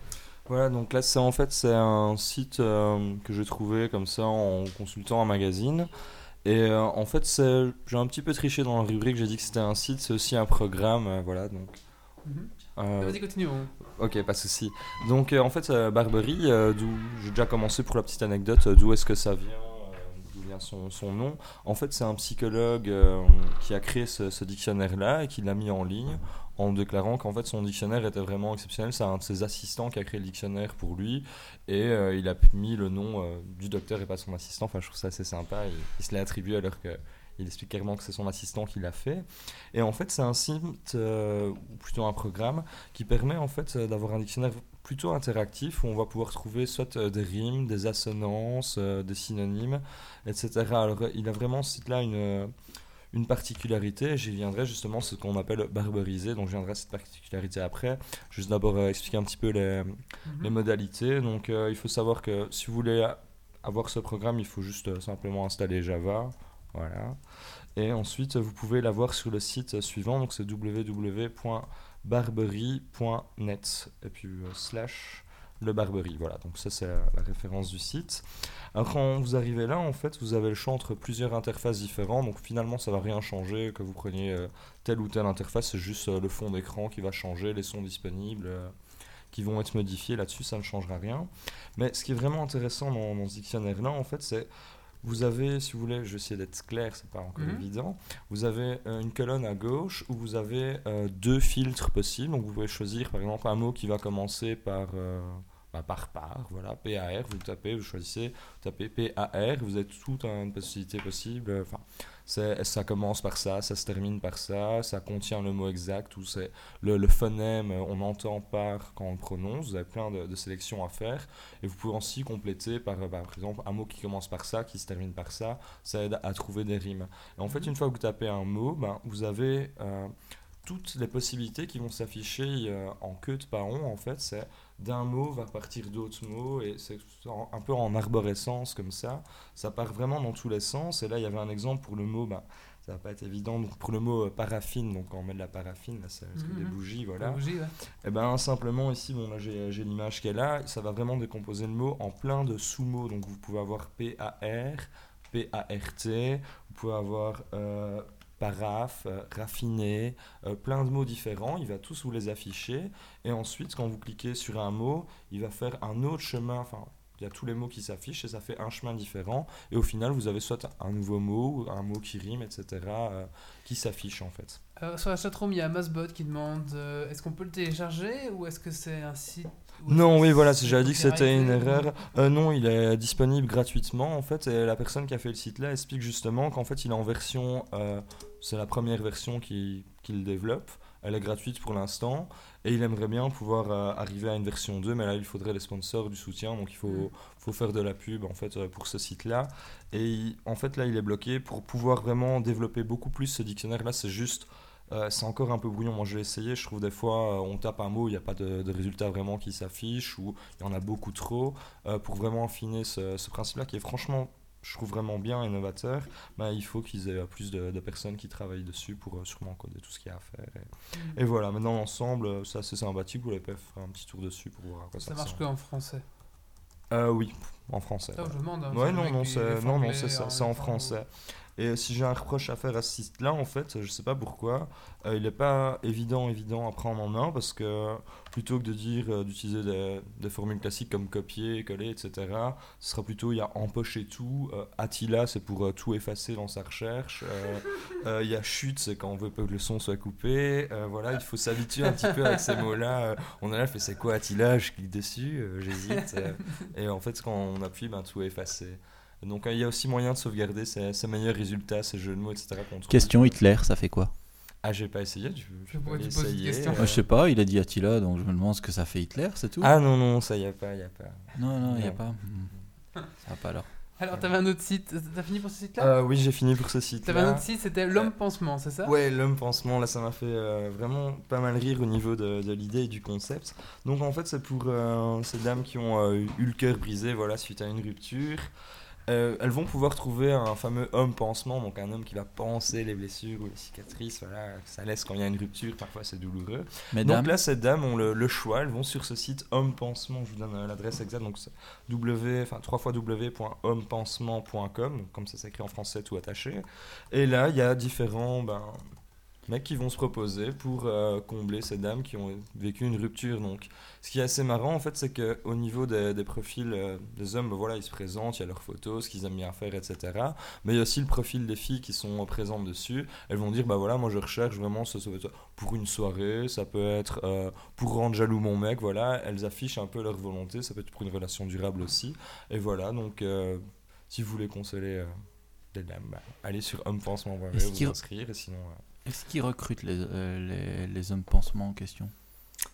Voilà, donc là, c'est en fait c'est un site euh, que j'ai trouvé comme ça en consultant un magazine. Et euh, en fait, c'est- j'ai un petit peu triché dans la rubrique. J'ai dit que c'était un site, c'est aussi un programme. euh, voilà, donc. euh, Vas-y, continuons. Ok, pas de souci. Donc en fait, Barbery, euh, d'où j'ai déjà commencé pour la petite anecdote, d'où est-ce que ça vient, d'où vient son, son nom. En fait, c'est un psychologue euh, qui a créé ce, ce dictionnaire-là et qui l'a mis en ligne en déclarant qu'en fait son dictionnaire était vraiment exceptionnel. C'est un de ses assistants qui a créé le dictionnaire pour lui et euh, il a mis le nom euh, du docteur et pas son assistant. Enfin, je trouve ça assez sympa. Il, se l'est attribué alors que il explique clairement que c'est son assistant qui l'a fait. Et en fait, c'est un site, euh, ou plutôt un programme, qui permet en fait d'avoir un dictionnaire plutôt interactif où on va pouvoir trouver soit des rimes, des assonances, des synonymes, etc. Alors, il a vraiment ce site-là une, une particularité, j'y viendrai justement ce qu'on appelle barbariser, donc je viendrai à cette particularité après. Juste d'abord euh, expliquer un petit peu les, les modalités. Donc, euh, il faut savoir que si vous voulez avoir ce programme, il faut juste euh, simplement installer Java. Voilà. Et ensuite, vous pouvez la voir sur le site suivant, donc c'est www.barberie.net et puis slash le Barberie. Voilà, donc ça c'est la, la référence du site. Alors quand vous arrivez là, en fait, vous avez le choix entre plusieurs interfaces différentes, donc finalement ça va rien changer que vous preniez euh, telle ou telle interface, c'est juste euh, le fond d'écran qui va changer, les sons disponibles euh, qui vont être modifiés là-dessus, ça ne changera rien. Mais ce qui est vraiment intéressant dans, dans ce dictionnaire-là, en fait, c'est vous avez, si vous voulez, je vais essayer d'être clair, c'est pas encore Mhm. évident. Vous avez euh, une colonne à gauche où vous avez euh, deux filtres possibles. Donc vous pouvez choisir par exemple un mot qui va commencer par euh, bah, par par, voilà, PAR, vous tapez, vous choisissez, vous tapez PAR, vous avez toute une possibilité possible. Enfin, ça commence par ça, ça se termine par ça, ça contient le mot exact ou c'est le, le phonème, on entend par quand on le prononce. Vous avez plein de, de sélections à faire et vous pouvez aussi compléter par, bah, par exemple un mot qui commence par ça, qui se termine par ça. Ça aide à trouver des rimes. Et en fait, une fois que vous tapez un mot, ben, vous avez euh, toutes les possibilités qui vont s'afficher euh, en queue de paon. En fait, c'est d'un mot va partir d'autres mots et c'est un peu en arborescence comme ça. Ça part vraiment dans tous les sens. Et là, il y avait un exemple pour le mot. Ben, ça va pas être évident. Donc pour le mot euh, paraffine, donc quand on met de la paraffine, là, c'est Mhm. des bougies, voilà. Ouais. Et ben simplement ici, bon là j'ai l'image qu'elle a, ça va vraiment décomposer le mot en plein de sous-mots. Donc vous pouvez avoir P-A-R, P-A-R-T, vous pouvez avoir euh, paraf, euh, raffiné, euh, plein de mots différents. Il va tous vous les afficher. Et ensuite, quand vous cliquez sur un mot, il va faire un autre chemin. Enfin, il y a tous les mots qui s'affichent et ça fait un chemin différent. Et au final, vous avez soit un nouveau mot, un mot qui rime, etc., euh, qui s'affiche en fait. Euh, sur la chatroom, il y a Masbot qui demande euh, est-ce qu'on peut le télécharger ou est-ce que c'est un site Non, oui, voilà, j'avais dit que c'était une erreur. Euh, non, il est disponible gratuitement en fait. Et la personne qui a fait le site là explique justement qu'en fait il est en version, euh, c'est la première version qu'il développe. Elle est gratuite pour l'instant et il aimerait bien pouvoir euh, arriver à une version 2, mais là il faudrait les sponsors, du soutien, donc il faut, Mm. faut faire de la pub en fait euh, pour ce site là. Et il- en fait là il est bloqué pour pouvoir vraiment développer beaucoup plus ce dictionnaire là, c'est juste. euh, c'est encore un peu brouillon, moi je l'ai essayé, je trouve des fois euh, on tape un mot, il n'y a pas de, de résultat vraiment qui s'affiche ou il y en a beaucoup trop. Euh, pour vraiment affiner ce, ce principe-là qui est franchement, je trouve vraiment bien et novateur, bah, il faut qu'ils aient plus de, de personnes qui travaillent dessus pour euh, sûrement coder tout ce qu'il y a à faire. Et, et voilà, maintenant l'ensemble, euh, c'est assez sympathique, vous pouvez faire un petit tour dessus pour voir à quoi ça, Ça marche que ressemble. en français. Euh, oui, en français. Ça, je demande. hein, Ouais, non, non, c'est est non, non, c'est ça, en c'est en français. Et si j'ai un reproche à faire à ce site-là, en fait, je sais pas pourquoi, euh, il n'est pas évident, évident à prendre en main parce que plutôt que de dire euh, d'utiliser des, formules classiques comme copier, coller, etc., ce sera plutôt il y a empocher tout. euh, Attila, c'est pour euh, tout effacer dans sa recherche. Il y a chute, c'est quand on veut pas que le son soit coupé. voilà, il faut s'habituer un petit peu avec ces mots-là. on est là, je fais c'est quoi Attila? Je clique dessus, j'hésite. et en fait, quand on appuie, ben, tout est effacé. Donc euh, il y a aussi moyen de sauvegarder ses, ses meilleurs résultats, ses jeux de mots, etc. Question Hitler, ça fait quoi? Ah, j'ai pas essayé. Je, pas essayer, euh. Je sais pas, il a dit Attila, donc je me demande ce que ça fait Hitler, c'est tout Ah non, non, ça y a pas, y a pas. Non, non, il n'y a pas. Hmm. Ça va pas alors. Alors, t'avais un autre site. T'as fini pour ce site-là? Euh, oui, j'ai fini pour ce site. T'avais un autre site, c'était L'Homme Pansement, c'est ça? Ouais, l'homme pansement, là ça m'a fait euh, vraiment pas mal rire au niveau de, de l'idée et du concept. Donc en fait c'est pour euh, ces dames qui ont euh, eu le cœur brisé voilà, suite à une rupture. Euh, elles vont pouvoir trouver un fameux homme pansement, donc un homme qui va panser les blessures ou les cicatrices, voilà, ça laisse quand il y a une rupture, parfois c'est douloureux. Mesdames, Donc là, ces dames ont le, le choix, elles vont sur ce site Homme Pansement, je vous donne euh, l'adresse exacte, donc w, enfin 3 www.hommepansement.com, comme ça s'écrit en français tout attaché. Et là, il y a différents ben, mecs qui vont se proposer pour euh, combler ces dames qui ont vécu une rupture. Donc, ce qui est assez marrant, en fait, c'est qu'au niveau des, des profils euh, des hommes, ben voilà, ils se présentent, il y a leurs photos, ce qu'ils aiment bien faire, etc. Mais il y a aussi le profil des filles qui sont présentes dessus. Elles vont dire, bah voilà, moi je recherche vraiment ce, ce- pour une soirée, ça peut être euh, pour rendre jaloux mon mec, voilà, elles affichent un peu leur volonté, ça peut être pour une relation durable aussi. Et voilà, donc si vous voulez consoler des dames, bah, allez sur hommepansement.be, vous inscrire, et sinon... est-ce qu'ils recrutent les, euh, les, les hommes pansements en question?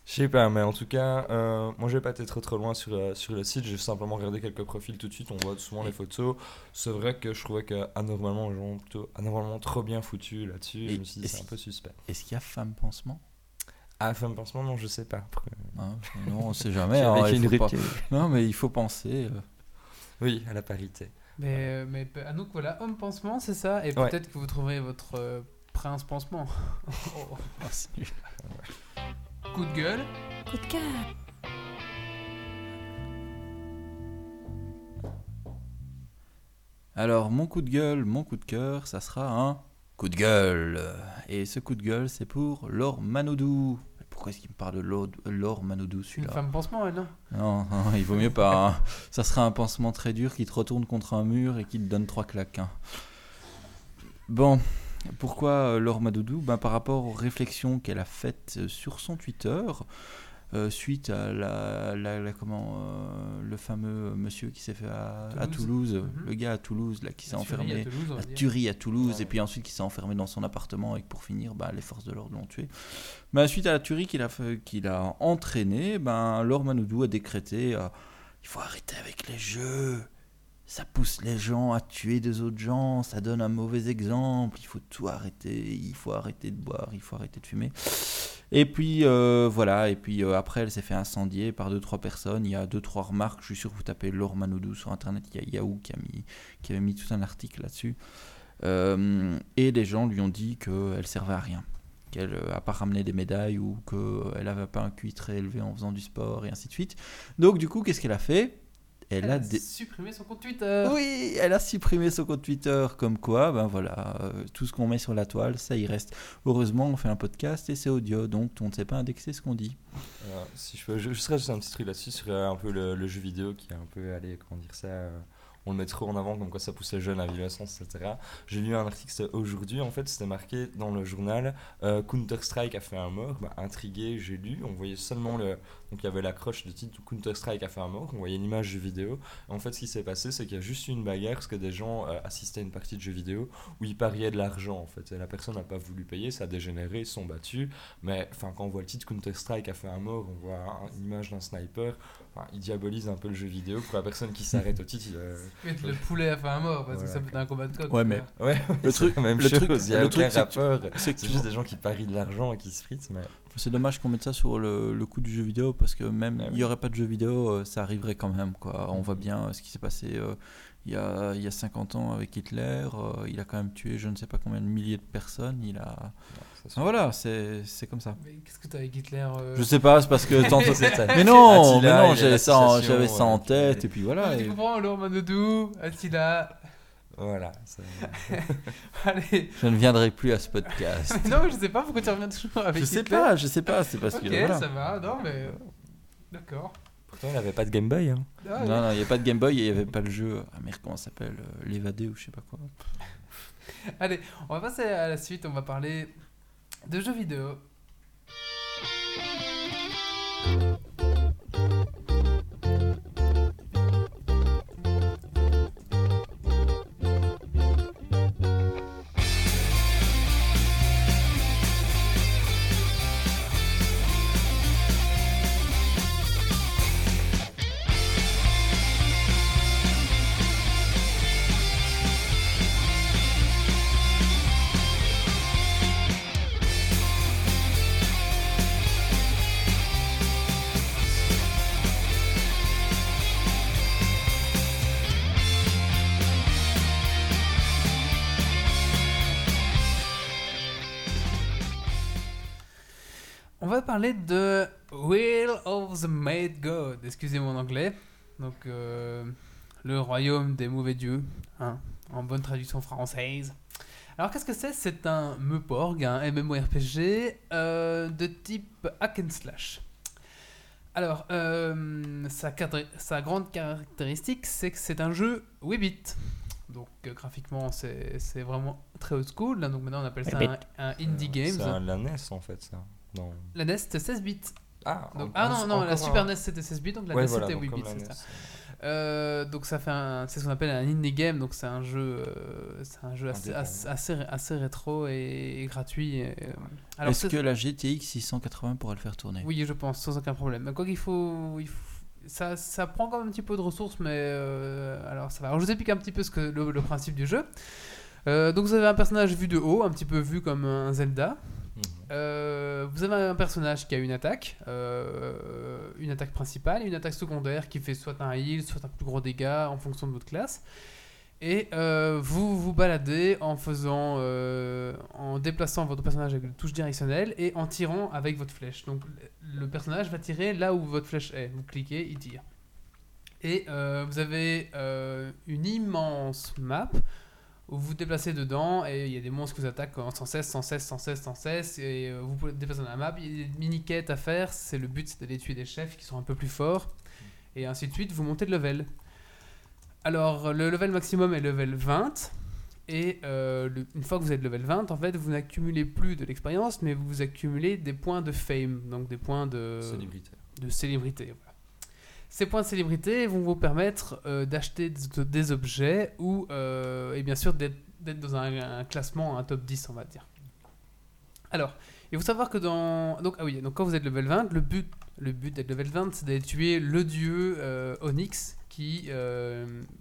Je sais pas, mais en tout cas, euh, moi je vais pas être trop trop loin sur, euh, sur le site, j'ai simplement regardé quelques profils tout de suite, on voit souvent les photos. C'est vrai que je trouvais que anormalement, les gens plutôt anormalement trop bien foutus là-dessus, je me suis dit c'est un peu suspect. Est-ce qu'il y a femmes pansements Ah, femme pansement, non, je sais pas. Après, Hein, Non, on sait jamais. hein, il une pas- rupture. Non, mais il faut penser. euh. Oui, à la parité. Mais, mais Anouk, voilà, homme pansement, c'est ça? Et Ouais. peut-être que vous trouverez votre prince pansement. Oh, c'est nul. Coup de gueule. Coup de cœur. Alors, mon coup de gueule, mon coup de cœur, ça sera un coup de gueule. Et ce coup de gueule, c'est pour Laure Manodou. Pourquoi est-ce qu'il me parle de Laure, Laure Manodou, Une celui-là femme pansement, elle, non? Non, non, il vaut mieux pas. hein. Ça sera un pansement très dur qui te retourne contre un mur et qui te donne trois claques. hein. Bon, pourquoi euh, Laure Madoudou? Ben, Par rapport aux réflexions qu'elle a faites euh, sur son Twitter, euh, suite à la, la- la- comment, euh, le fameux monsieur qui s'est fait à à Toulouse. Mhm. le gars à Toulouse là, qui s'est tuerie à enfermé Toulouse, à Toulouse Ouais. et puis ensuite qui s'est enfermé dans son appartement et que pour finir bah, les forces de l'ordre l'ont tué. Bah, suite à la tuerie qu'il a, fait- qu'il a entraînée, ben, Laure Manoudou a décrété euh, il faut arrêter avec les jeux. Ça pousse les gens à tuer des autres gens, ça donne un mauvais exemple, il faut tout arrêter, il faut arrêter de boire, il faut arrêter de fumer. Et puis euh, voilà, et puis euh, après elle s'est fait incendier par deux trois personnes, il y a deux trois remarques, je suis sûr que vous tapez Laure Manoudou sur internet, il y a Yahoo qui, avait mis tout un article là-dessus. Euh, et les gens lui ont dit qu'elle servait à rien, qu'elle n'a pas ramené des médailles ou qu'elle n'avait pas un QI très élevé en faisant du sport et ainsi de suite. Donc du coup, qu'est-ce qu'elle a fait? Elle, Elle a a dé- supprimé son compte Twitter. oui, elle a supprimé son compte Twitter, comme quoi, ben voilà, euh, tout ce qu'on met sur la toile, ça y reste. Heureusement, on fait un podcast et c'est audio, donc on ne sait pas indexer ce qu'on dit. Euh, si je peux, je, je serais juste un petit truc là-dessus sur un peu le, le jeu vidéo qui est un peu, allez, comment dire ça, euh, on le met trop en avant comme quoi ça pousse les jeunes à vivre sens, etc. J'ai lu un article aujourd'hui, en fait, c'était marqué dans le journal euh, Counter-Strike a fait un mort. Bah, intrigué, j'ai lu, on voyait seulement le. Donc il y avait l'accroche de titre Counter-Strike a fait un mort, on voyait une image du vidéo. En fait, ce qui s'est passé, c'est qu'il y a juste eu une bagarre parce que des gens euh, assistaient à une partie de jeu vidéo où ils pariaient de l'argent, en fait. Et la personne n'a pas voulu payer, ça a dégénéré, ils sont battus. Mais quand on voit le titre Counter-Strike a fait un mort, on voit un- une image d'un sniper. Enfin, il diabolise un peu le jeu vidéo. Pour la personne qui s'arrête au titre, il, euh, Mais le poulet a fait un mort parce que ça peut être un combat de coq. Ouais, mais- Ouais, Le c'est truc- la même le chose. truc- il y a le truc, c'est que- rappeur. C'est que C'est juste des gens qui parient de l'argent et qui se fritent. Mais... C'est dommage qu'on mette ça sur le, le coup du jeu vidéo parce que même Ah il oui. n'y aurait pas de jeu vidéo, euh, ça arriverait quand même. Quoi. On voit bien euh, ce qui s'est passé euh, il, y a, il y a 50 ans avec Hitler. euh, il a quand même tué je ne sais pas combien de milliers de personnes. Il a... Ah, voilà, c'est c'est comme ça. Mais qu'est-ce que t'as avec Hitler euh, Je sais pas, c'est parce que tantôt C'était- Mais non, Attila, mais non, j'avais ça, en- ça en euh, tête et puis voilà. Ah, tu et- comprends, Laure Manodou, Attila? Voilà. Allez. Je ne viendrai plus à ce podcast. non, mais je sais pas pourquoi tu reviens toujours avec je sais Hitler. pas, je sais pas, c'est parce Ok, que voilà. ça va, non, mais. D'accord. Pourtant, il n'avait pas de Game Boy. Hein. Ah, Non, non, il n'y a pas de Game Boy et il n'y avait pas le jeu. Ah merde, comment ça s'appelle euh, L'évadé ou je sais pas quoi. Allez, on va passer à la suite, on va parler de jeux vidéo. Parler de Will of the Made God. Excusez mon anglais. Donc, euh, le royaume des mauvais dieux, hein, en bonne traduction française. Alors, qu'est-ce que c'est? C'est un Meuporg, un MMORPG euh, de type hack and slash. Alors, euh, sa, grande caractéristique, c'est que c'est un jeu 8 bits. Donc, euh, graphiquement, c'est vraiment très old school. là. Donc, maintenant, on appelle ça un, un indie games. C'est un- NES en fait, ça. Non. La NES, c'était 16 bits. Ah, Donc, en- ah non, non, la Super un- NES c'était 16 bits, donc la Ouais, NES voilà, c'était donc 8 comme bits, c'est ça. Euh, donc ça fait un, c'est ce qu'on appelle un indie game, donc c'est un jeu, euh, c'est un jeu assez, assez, assez, assez rétro et, et gratuit. et, euh, alors Est-ce que la GTX 680 pourrait le faire tourner? Oui, je pense, sans aucun problème. Mais quoi qu'il faut, il faut- ça, ça prend quand même un petit peu de ressources, mais euh, alors ça va. Alors je vous explique un petit peu ce que le, le principe du jeu. Euh, donc vous avez un personnage vu de haut, un petit peu vu comme un Zelda. Euh, vous avez un personnage qui a une attaque, euh, une attaque principale et une attaque secondaire qui fait soit un heal, soit un plus gros dégât en fonction de votre classe. Et euh, vous vous baladez en faisant, en déplaçant votre personnage avec une touche directionnelle et en tirant avec votre flèche. Donc le le personnage va tirer là où votre flèche est. Vous cliquez, il tire. Et vous avez une immense map où vous vous déplacez dedans et il y a des monstres qui vous attaquent en sans cesse, sans cesse, sans cesse, sans cesse. Et euh, vous pouvez déplacer dans la map. Il y a des mini-quêtes à faire. C'est le but, c'est d'aller tuer des chefs qui sont un peu plus forts. Et ainsi de suite, vous montez de level. Alors, le level maximum est level 20. Et euh, le- une fois que vous êtes level 20, en fait, vous n'accumulez plus de l'expérience, mais vous accumulez des points de fame, donc des points de Célébrité. de célébrité. voilà. Ces points de célébrité vont vous permettre euh, d'acheter des, objets ou, euh, et bien sûr, d'être dans un, classement, un top 10, on va dire. Alors, il faut savoir que dans. Donc, ah oui, donc quand vous êtes level 20, le but, le but d'être level 20, c'est d'aller tuer le dieu euh, Onyx qui,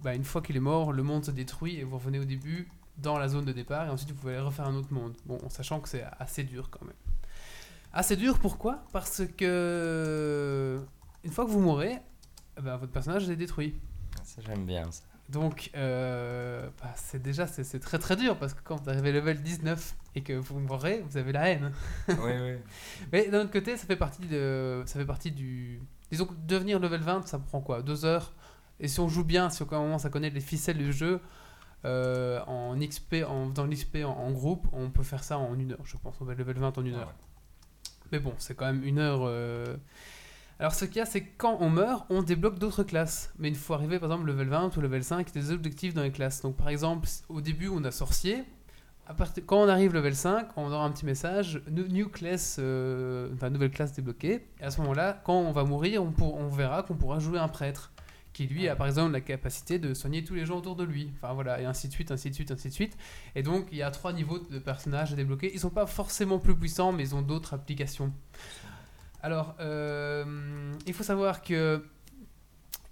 bah, une fois qu'il est mort, le monde se détruit et vous revenez au début dans la zone de départ et ensuite vous pouvez aller refaire un autre monde. Bon, en sachant que c'est assez dur quand même. Assez dur, pourquoi? Parce que une fois que vous mourrez, ben, votre personnage est détruit. Ça, j'aime bien ça. Donc, euh, bah, c'est déjà c'est c'est très très dur parce que quand vous arrivez level 19 et que vous mourrez, vous avez la haine. oui, oui. Mais d'un autre côté, ça fait partie de, ça fait partie du. Disons que devenir level 20, ça prend quoi? Deux heures. Et si on joue bien, si on commence à connaître les ficelles du jeu, euh, en XP, en, dans l'XP en, en groupe, on peut faire ça en une heure, je pense. On va level 20 en une Ah heure. ouais. Mais bon, c'est quand même une heure. euh. Alors, ce qu'il y a, c'est que quand on meurt, on débloque d'autres classes. Mais il faut arriver, par exemple, level 20 ou level 5, des objectifs dans les classes. Donc, par exemple, au début, on a sorcier. Quand on arrive level 5, on aura un petit message New, class, euh, nouvelle classe débloquée. Et à ce moment-là, quand on va mourir, on, on verra qu'on pourra jouer un prêtre qui lui a par exemple la capacité de soigner tous les gens autour de lui. Enfin voilà, et ainsi de suite, ainsi de suite, ainsi de suite. Et donc il y a trois niveaux de personnages à débloquer. Ils sont pas forcément plus puissants, mais ils ont d'autres applications. Alors, euh, il faut savoir que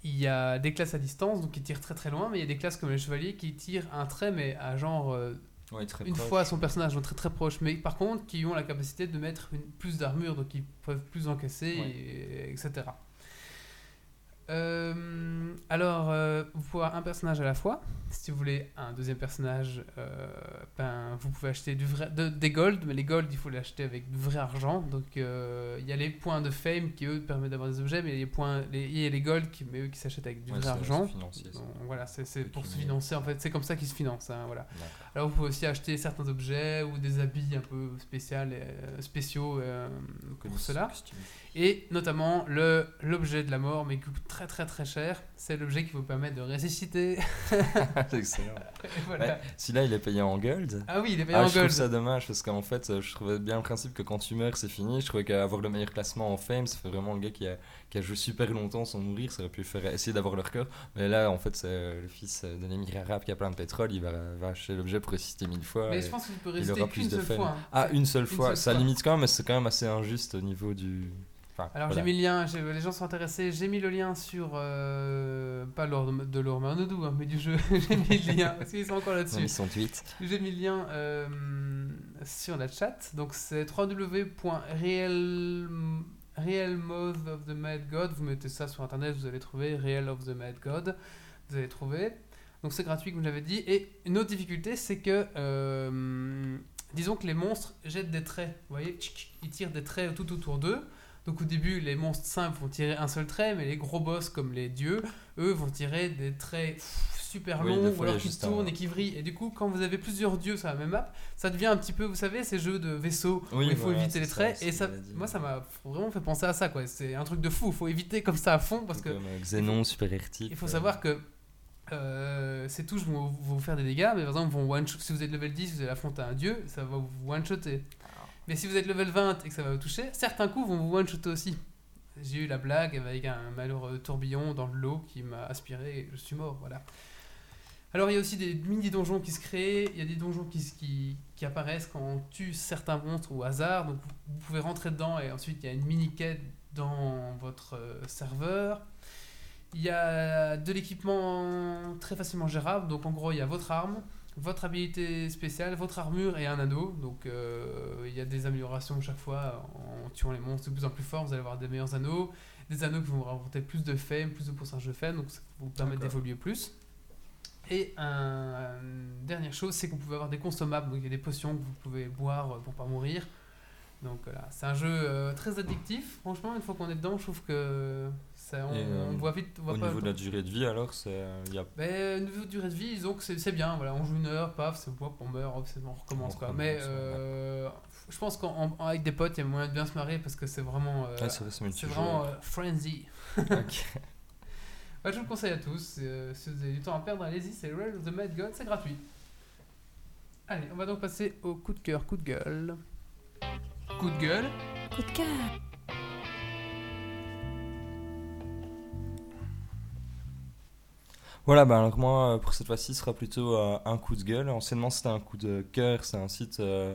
il y a des classes à distance, donc qui tirent très très loin, mais il y a des classes comme les chevaliers qui tirent un trait, mais à genre euh, Ouais, très une proche. fois son personnage, donc très très proche, mais par contre qui ont la capacité de mettre une, plus d'armure, donc ils peuvent plus encaisser, Ouais. et- etc. Euh, alors, euh, vous pouvez avoir un personnage à la fois. Si vous voulez un deuxième personnage, euh, ben, vous pouvez acheter du vrai, de- des gold, mais les gold, il faut les acheter avec du vrai argent. Donc, il y a les points de fame qui, eux, permettent d'avoir des objets, mais les points, les, il y a les gold qui, mais eux, qui s'achètent avec du Ouais, vrai argent. Donc, voilà, c'est pour se financer, en fait. C'est comme ça qu'ils se financent. hein, voilà. Alors vous pouvez aussi acheter certains objets ou des habits un peu spécial, euh, spéciaux euh, pour cela. Et notamment l'objet de la mort, mais qui coûte très très très cher. C'est l'objet qui vous permet de ressusciter. C'est excellent. Voilà. Ouais, Celui-là, il est payé en gold. Ah oui, il est payé Ah, en je trouve gold. ça dommage parce qu'en fait, euh, je trouvais bien le principe que quand tu meurs, c'est fini. Je trouvais qu'avoir le meilleur classement en fame, ça fait vraiment le gars qui a, qui a joué super longtemps sans mourir. Ça aurait pu faire essayer d'avoir le record. Mais là, en fait, c'est le fils d'un émigré arabe qui a plein de pétrole. Il va, va acheter l'objet résister mille fois. Mais et- je pense que tu peux il rester qu'une seule fois. hein. Ah, une seule Une fois. seule ça fois. limite quand même, mais c'est quand même assez injuste au niveau du. Enfin, Alors voilà. j'ai mis le lien, les gens sont intéressés, j'ai mis le lien sur, euh, pas de, de l'or Marnodou, hein, mais du jeu, j'ai mis le lien, parce qu'ils sont encore là-dessus. ils sont 8. J'ai mis le lien euh, sur la chat. Donc c'est www.real of the Mad God. Vous mettez ça sur internet, vous allez trouver Real of the Mad God. Vous allez trouver. Donc c'est gratuit comme j'avais dit. Et une autre difficulté, c'est que euh, disons que les monstres jettent des traits. Vous voyez, ils tirent des traits tout autour d'eux. Donc au début, les monstres simples vont tirer un seul trait, mais les gros boss comme les dieux, eux, vont tirer des traits super Oui, longs, ou y a alors qui un- tournent et qui vrillent. Et du coup, quand vous avez plusieurs dieux sur la même map, ça devient un petit peu, vous savez, ces jeux de vaisseaux Oui, où il faut voilà, éviter les traits. et ça, moi, ça m'a vraiment fait penser à ça, quoi. C'est un truc de fou. Il faut éviter comme ça à fond parce que Comme euh, Xenon, Super il faut savoir que euh, ces touches vont, vont vous faire des dégâts, mais par exemple, vont one shot- si vous êtes level 10, vous allez affronter un dieu, ça va vous one-shotter. Mais si vous êtes level 20 et que ça va vous toucher, certains coups vont vous one-shotter aussi. J'ai eu la blague avec un malheureux tourbillon dans l'eau qui m'a aspiré et je suis mort, voilà. Alors il y a aussi des mini-donjons qui se créent, il y a des donjons qui, qui, qui apparaissent quand on tue certains monstres au hasard, donc vous, vous pouvez rentrer dedans et ensuite il y a une mini-quête dans votre euh, serveur. Il y a de l'équipement très facilement gérable, donc en gros il y a votre arme, votre habilité spéciale, votre armure et un anneau. Donc euh, il y a des améliorations chaque fois en tuant les monstres de plus en plus forts, vous allez avoir des meilleurs anneaux, des anneaux qui vont vous rapporter plus de fame, plus de pourcentage de fame, donc ça vous permet d'évoluer plus. Et un, une dernière chose, c'est que vous pouvez avoir des consommables, donc il y a des potions que vous pouvez boire pour pas mourir. Donc voilà, c'est un jeu euh, très addictif. Franchement, une fois qu'on est dedans, je trouve que ça, on, Et, euh, on voit vite. On voit Au pas niveau de la durée de vie, alors, c'est. euh, y a Ben, au niveau de durée de vie, disons que c'est c'est bien. Voilà, on joue une heure, paf, c'est hop, on meurt, hop, c'est bon, on recommence On quoi. recommence, Mais ouais. euh, je pense qu'avec des potes, il y a moyen de bien se marrer parce que c'est vraiment. euh, c'est vrai, vraiment euh, frenzy. Ok. Ouais, je vous le conseille à tous. euh, si vous avez du temps à perdre, allez-y, c'est Rail of the Mad God, c'est gratuit. Allez, on va donc passer au coup de cœur, coup de gueule. Coup de gueule. Coup de cœur. Voilà, bah alors moi, euh, pour cette fois-ci, ce sera plutôt euh, un coup de gueule. Anciennement, c'était un coup de cœur. C'est un site euh,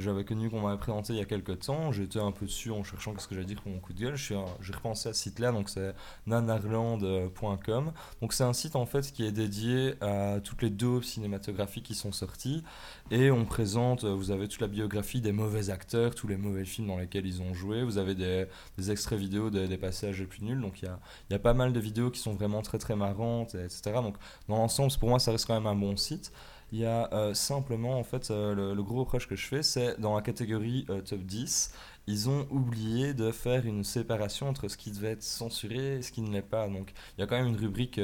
j'avais connu, qu'on m'avait présenté il y a quelques temps. J'étais un peu dessus en cherchant qu'est-ce que j'allais dire pour mon coup de gueule. J'ai repensé à ce site-là, donc c'est nanarland.com. Donc c'est un site en fait qui est dédié à toutes les daubes cinématographiques qui sont sorties. Et on présente, euh, vous avez toute la biographie des mauvais acteurs, tous les mauvais films dans lesquels ils ont joué. Vous avez des, extraits vidéo des, passages les plus nuls. Donc il y a y a pas mal de vidéos qui sont vraiment très très marrantes, et etc. Donc dans l'ensemble, pour moi, ça reste quand même un bon site. Il y a euh, simplement, en fait, euh, le, le gros reproche que je fais, c'est dans la catégorie euh, top 10, ils ont oublié de faire une séparation entre ce qui devait être censuré et ce qui ne l'est pas. Donc il y a quand même une rubrique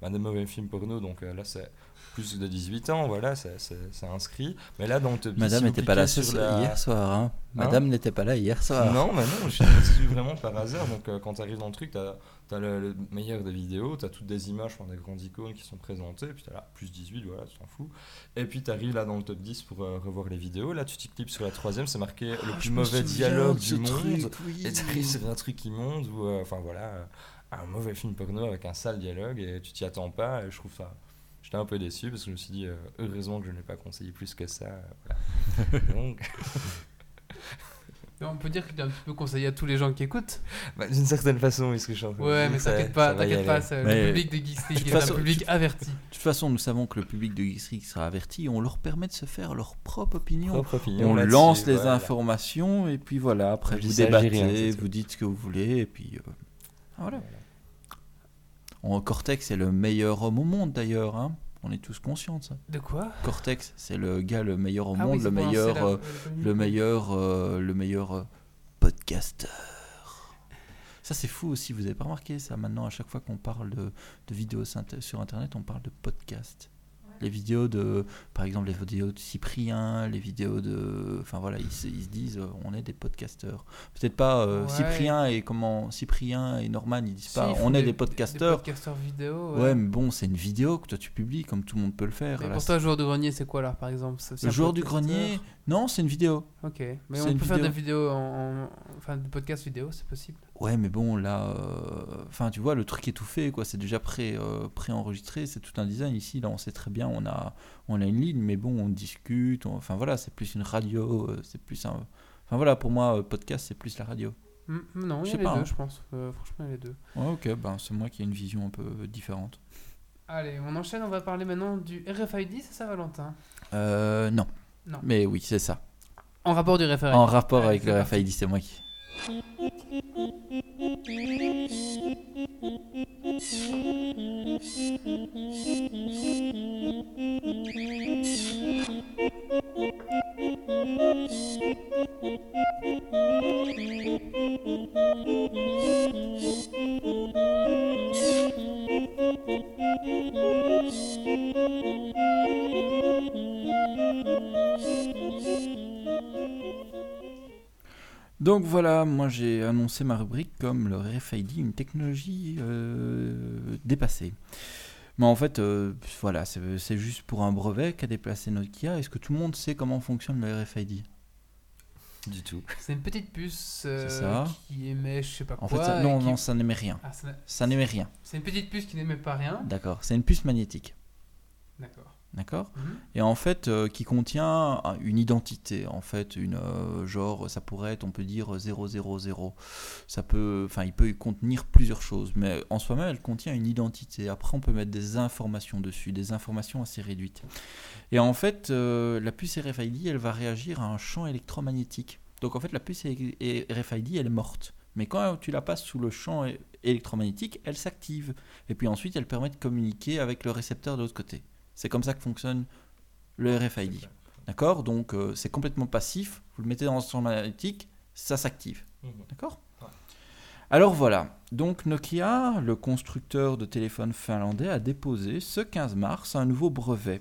bah, des mauvais films porno, donc là c'est plus de 18 ans, voilà, c'est- inscrit. Mais là, dans le top 10, Madame n'était pas là sur la- hier soir. Hein. Madame n'était pas là hier soir. non, mais non, je suis vraiment par hasard. Donc, quand tu arrives dans le truc, tu as, le, le meilleur des vidéos, tu as toutes des images, enfin, des grandes icônes qui sont présentées, puis tu as là plus 18, voilà, tu t'en fous. Et puis tu arrives là dans le top 10 pour euh, revoir les vidéos. Là, tu t'y clips sur la troisième, c'est marqué le Ah, plus je me mauvais dialogue du monde. truc, oui. Et tu arrives sur un truc immonde ou, euh, enfin voilà, euh, un mauvais film porno avec un sale dialogue et tu t'y attends pas. Et je trouve ça. J'étais un peu déçu parce que je me suis dit, euh, heureusement que je n'ai pas conseillé plus que ça. euh, voilà. Donc, on peut dire qu'il est un petit peu conseillé à tous les gens qui écoutent. bah, d'une certaine façon, oui, ce que je suis en train de Ouais, mais ça- t'inquiète ça pas, t'inquiète pas, Mais- le public de Geeks League est façon, un public averti. De toute façon, nous savons que le public de Geeks League sera averti. On leur permet de se faire leur propre opinion. Propre opinion On lance les voilà. informations et puis voilà. Après, Je vous ça, rien, débattez, vous dites ce que vous voulez et puis euh, voilà. En Cortex est le meilleur homme au monde d'ailleurs. hein. On est tous conscients de ça. De quoi? Cortex, c'est le gars le meilleur au Ah monde, oui, le, c'est pour meilleur, euh, le- le meilleur, euh, le meilleur euh, podcasteur. Ça c'est fou aussi. Vous avez pas remarqué ça? Maintenant à chaque fois qu'on parle de, de vidéos sur internet, on parle de podcast. Les vidéos de, par exemple, les vidéos de Cyprien, les vidéos de, enfin voilà, ils, se- ils se disent, euh, on est des podcasteurs. Peut-être pas euh, Ouais. Cyprien et comment Cyprien et Norman, ils disent Si, pas, ils font on est des- podcasteurs. Des podcasteurs vidéo. Ouais, mais bon, c'est une vidéo que toi tu publies, comme tout le monde peut le faire. Mais Là, pour toi, joueur de grenier, c'est quoi alors par exemple? C'est aussi le un joueur du podcasteur grenier, non, c'est une vidéo. Ok, mais C'est on une peut faire vidéo. des vidéos en, en- Enfin, des podcasts vidéo, c'est possible. Ouais, mais bon, là, euh, enfin, tu vois, le truc est tout fait, quoi. C'est déjà pré, euh, pré-enregistré, c'est tout un design. Ici, là, on sait très bien, on a, on a une ligne, mais bon, on discute. Enfin, voilà, c'est plus une radio, euh, c'est plus un. Enfin, voilà, pour moi, euh, podcast, c'est plus la radio. Hmm, non, il Je y sais a les pas, deux, hein. je pense. Euh, franchement, il y a les deux. Ouais, ok, ben, c'est moi qui ai une vision un peu différente. Allez, on enchaîne, on va parler maintenant du RFID, c'est ça, Valentin? Euh, non. Non. Mais oui, c'est ça. En rapport du RFID. En rapport Allez, avec le parti. RFID, c'est moi qui. Donc voilà, moi j'ai annoncé ma rubrique comme le RFID, une technologie euh, dépassée. Mais en fait, euh, voilà, c'est juste pour un brevet qu'a déplacé Nokia. Est-ce que tout le monde sait comment fonctionne le RFID Du tout. C'est une petite puce euh, ça. qui émet je sais pas En quoi. fait, ça- non, qui- non, ça n'émet rien. Ah, ça- Ça n'émet rien. c'est une petite puce qui n'émet pas rien. D'accord. C'est une puce magnétique. D'accord. D'accord Mhm. Et en fait, euh, qui contient un- une identité. En fait, une euh, genre, ça pourrait être, on peut dire 000. Ça peut, enfin, il peut y contenir plusieurs choses, mais en soi-même, elle contient une identité. Après, on peut mettre des informations dessus, des informations assez réduites. Et en fait, euh, la puce RFID, elle va réagir à un champ électromagnétique. Donc en fait, la puce RFID, elle est morte. Mais quand tu la passes sous le champ électromagnétique, elle s'active. Et puis ensuite, elle permet de communiquer avec le récepteur de l'autre côté. C'est comme ça que fonctionne le RFID. D'accord Donc euh, c'est complètement passif. Vous le mettez dans champ magnétique, ça s'active. Mhm. D'accord Ouais. Alors voilà. Donc Nokia, le constructeur de téléphone finlandais, a déposé ce 15 mars un nouveau brevet.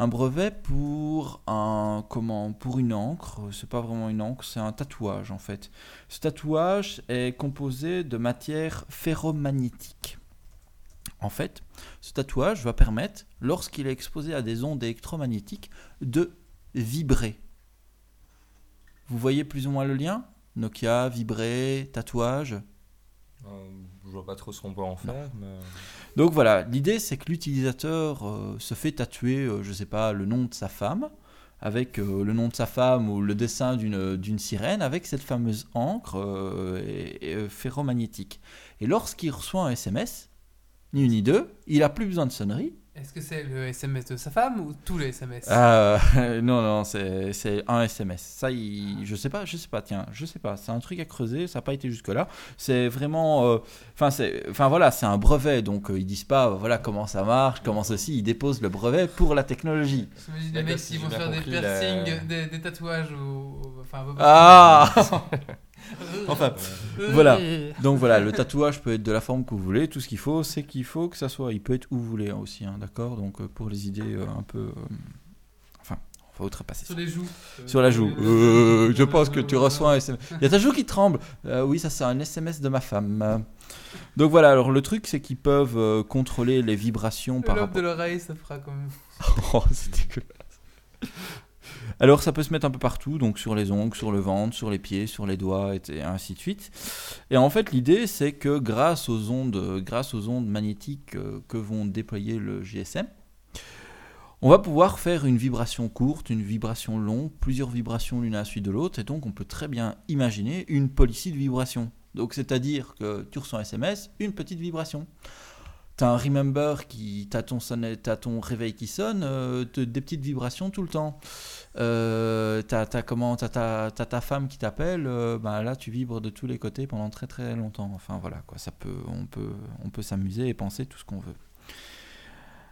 Un brevet pour un comment pour une encre, c'est pas vraiment une encre, c'est un tatouage en fait. Ce tatouage est composé de matière ferromagnétique. En fait, ce tatouage va permettre, lorsqu'il est exposé à des ondes électromagnétiques, de vibrer. Vous voyez plus ou moins le lien? Nokia, vibrer, tatouage? Euh, je vois pas trop ce qu'on peut en faire, mais. Donc voilà, l'idée c'est que l'utilisateur euh, se fait tatouer, euh, je sais pas, le nom de sa femme, avec euh, le nom de sa femme ou le dessin d'une sirène, avec cette fameuse encre et- et, euh, ferromagnétique. Et lorsqu'il reçoit un SMS, ni une ni deux, il a plus besoin de sonnerie. Est-ce que c'est le SMS de sa femme ou tous les SMS Ah, non, non, c'est c'est un SMS. Ça, il- je sais pas, je sais pas, tiens, je sais pas. C'est un truc à creuser, ça n'a pas été jusque-là. C'est vraiment. euh, Enfin, c'est enfin voilà, c'est un brevet, donc euh, ils disent pas, euh, voilà comment ça marche, comment ceci. Ils déposent le brevet pour la technologie. J'imagine des mecs qui vont faire des piercings, des, des tatouages ou. Enfin, Ah Enfin, Euh, voilà. Donc voilà, le tatouage peut être de la forme que vous voulez. Tout ce qu'il faut, c'est qu'il faut que ça soit. Il peut être où vous voulez hein, aussi, hein, d'accord? Donc euh, pour les idées euh, un peu. euh, Enfin, on va outrepasser ça. Sur les joues. Sur la joue. Euh, je pense que tu reçois un SMS. Il y a ta joue qui tremble. Euh, oui, ça c'est un SMS de ma femme. Euh, Donc voilà, alors le truc c'est qu'ils peuvent euh, contrôler les vibrations Le par lobe rapport... de l'oreille, ça fera quand même. Oh, c'est dégueulasse. Alors ça peut se mettre un peu partout, donc sur les ongles, sur le ventre, sur les pieds, sur les doigts, et ainsi de suite. Et en fait l'idée c'est que grâce aux ondes, grâce aux ondes magnétiques euh, que vont déployer le GSM, on va pouvoir faire une vibration courte, une vibration longue, plusieurs vibrations l'une à la suite de l'autre, et donc on peut très bien imaginer une policy de vibration. Donc c'est-à-dire que tu un SMS, une petite vibration. T'as un remember qui, t'as ton, sonnet- t'as ton réveil qui sonne, euh, des petites vibrations tout le temps. Euh, t'as, t'as, ta- femme qui t'appelle, euh, ben là tu vibres de tous les côtés pendant très très longtemps. Enfin voilà quoi, ça peut, on peut, on peut s'amuser et penser tout ce qu'on veut.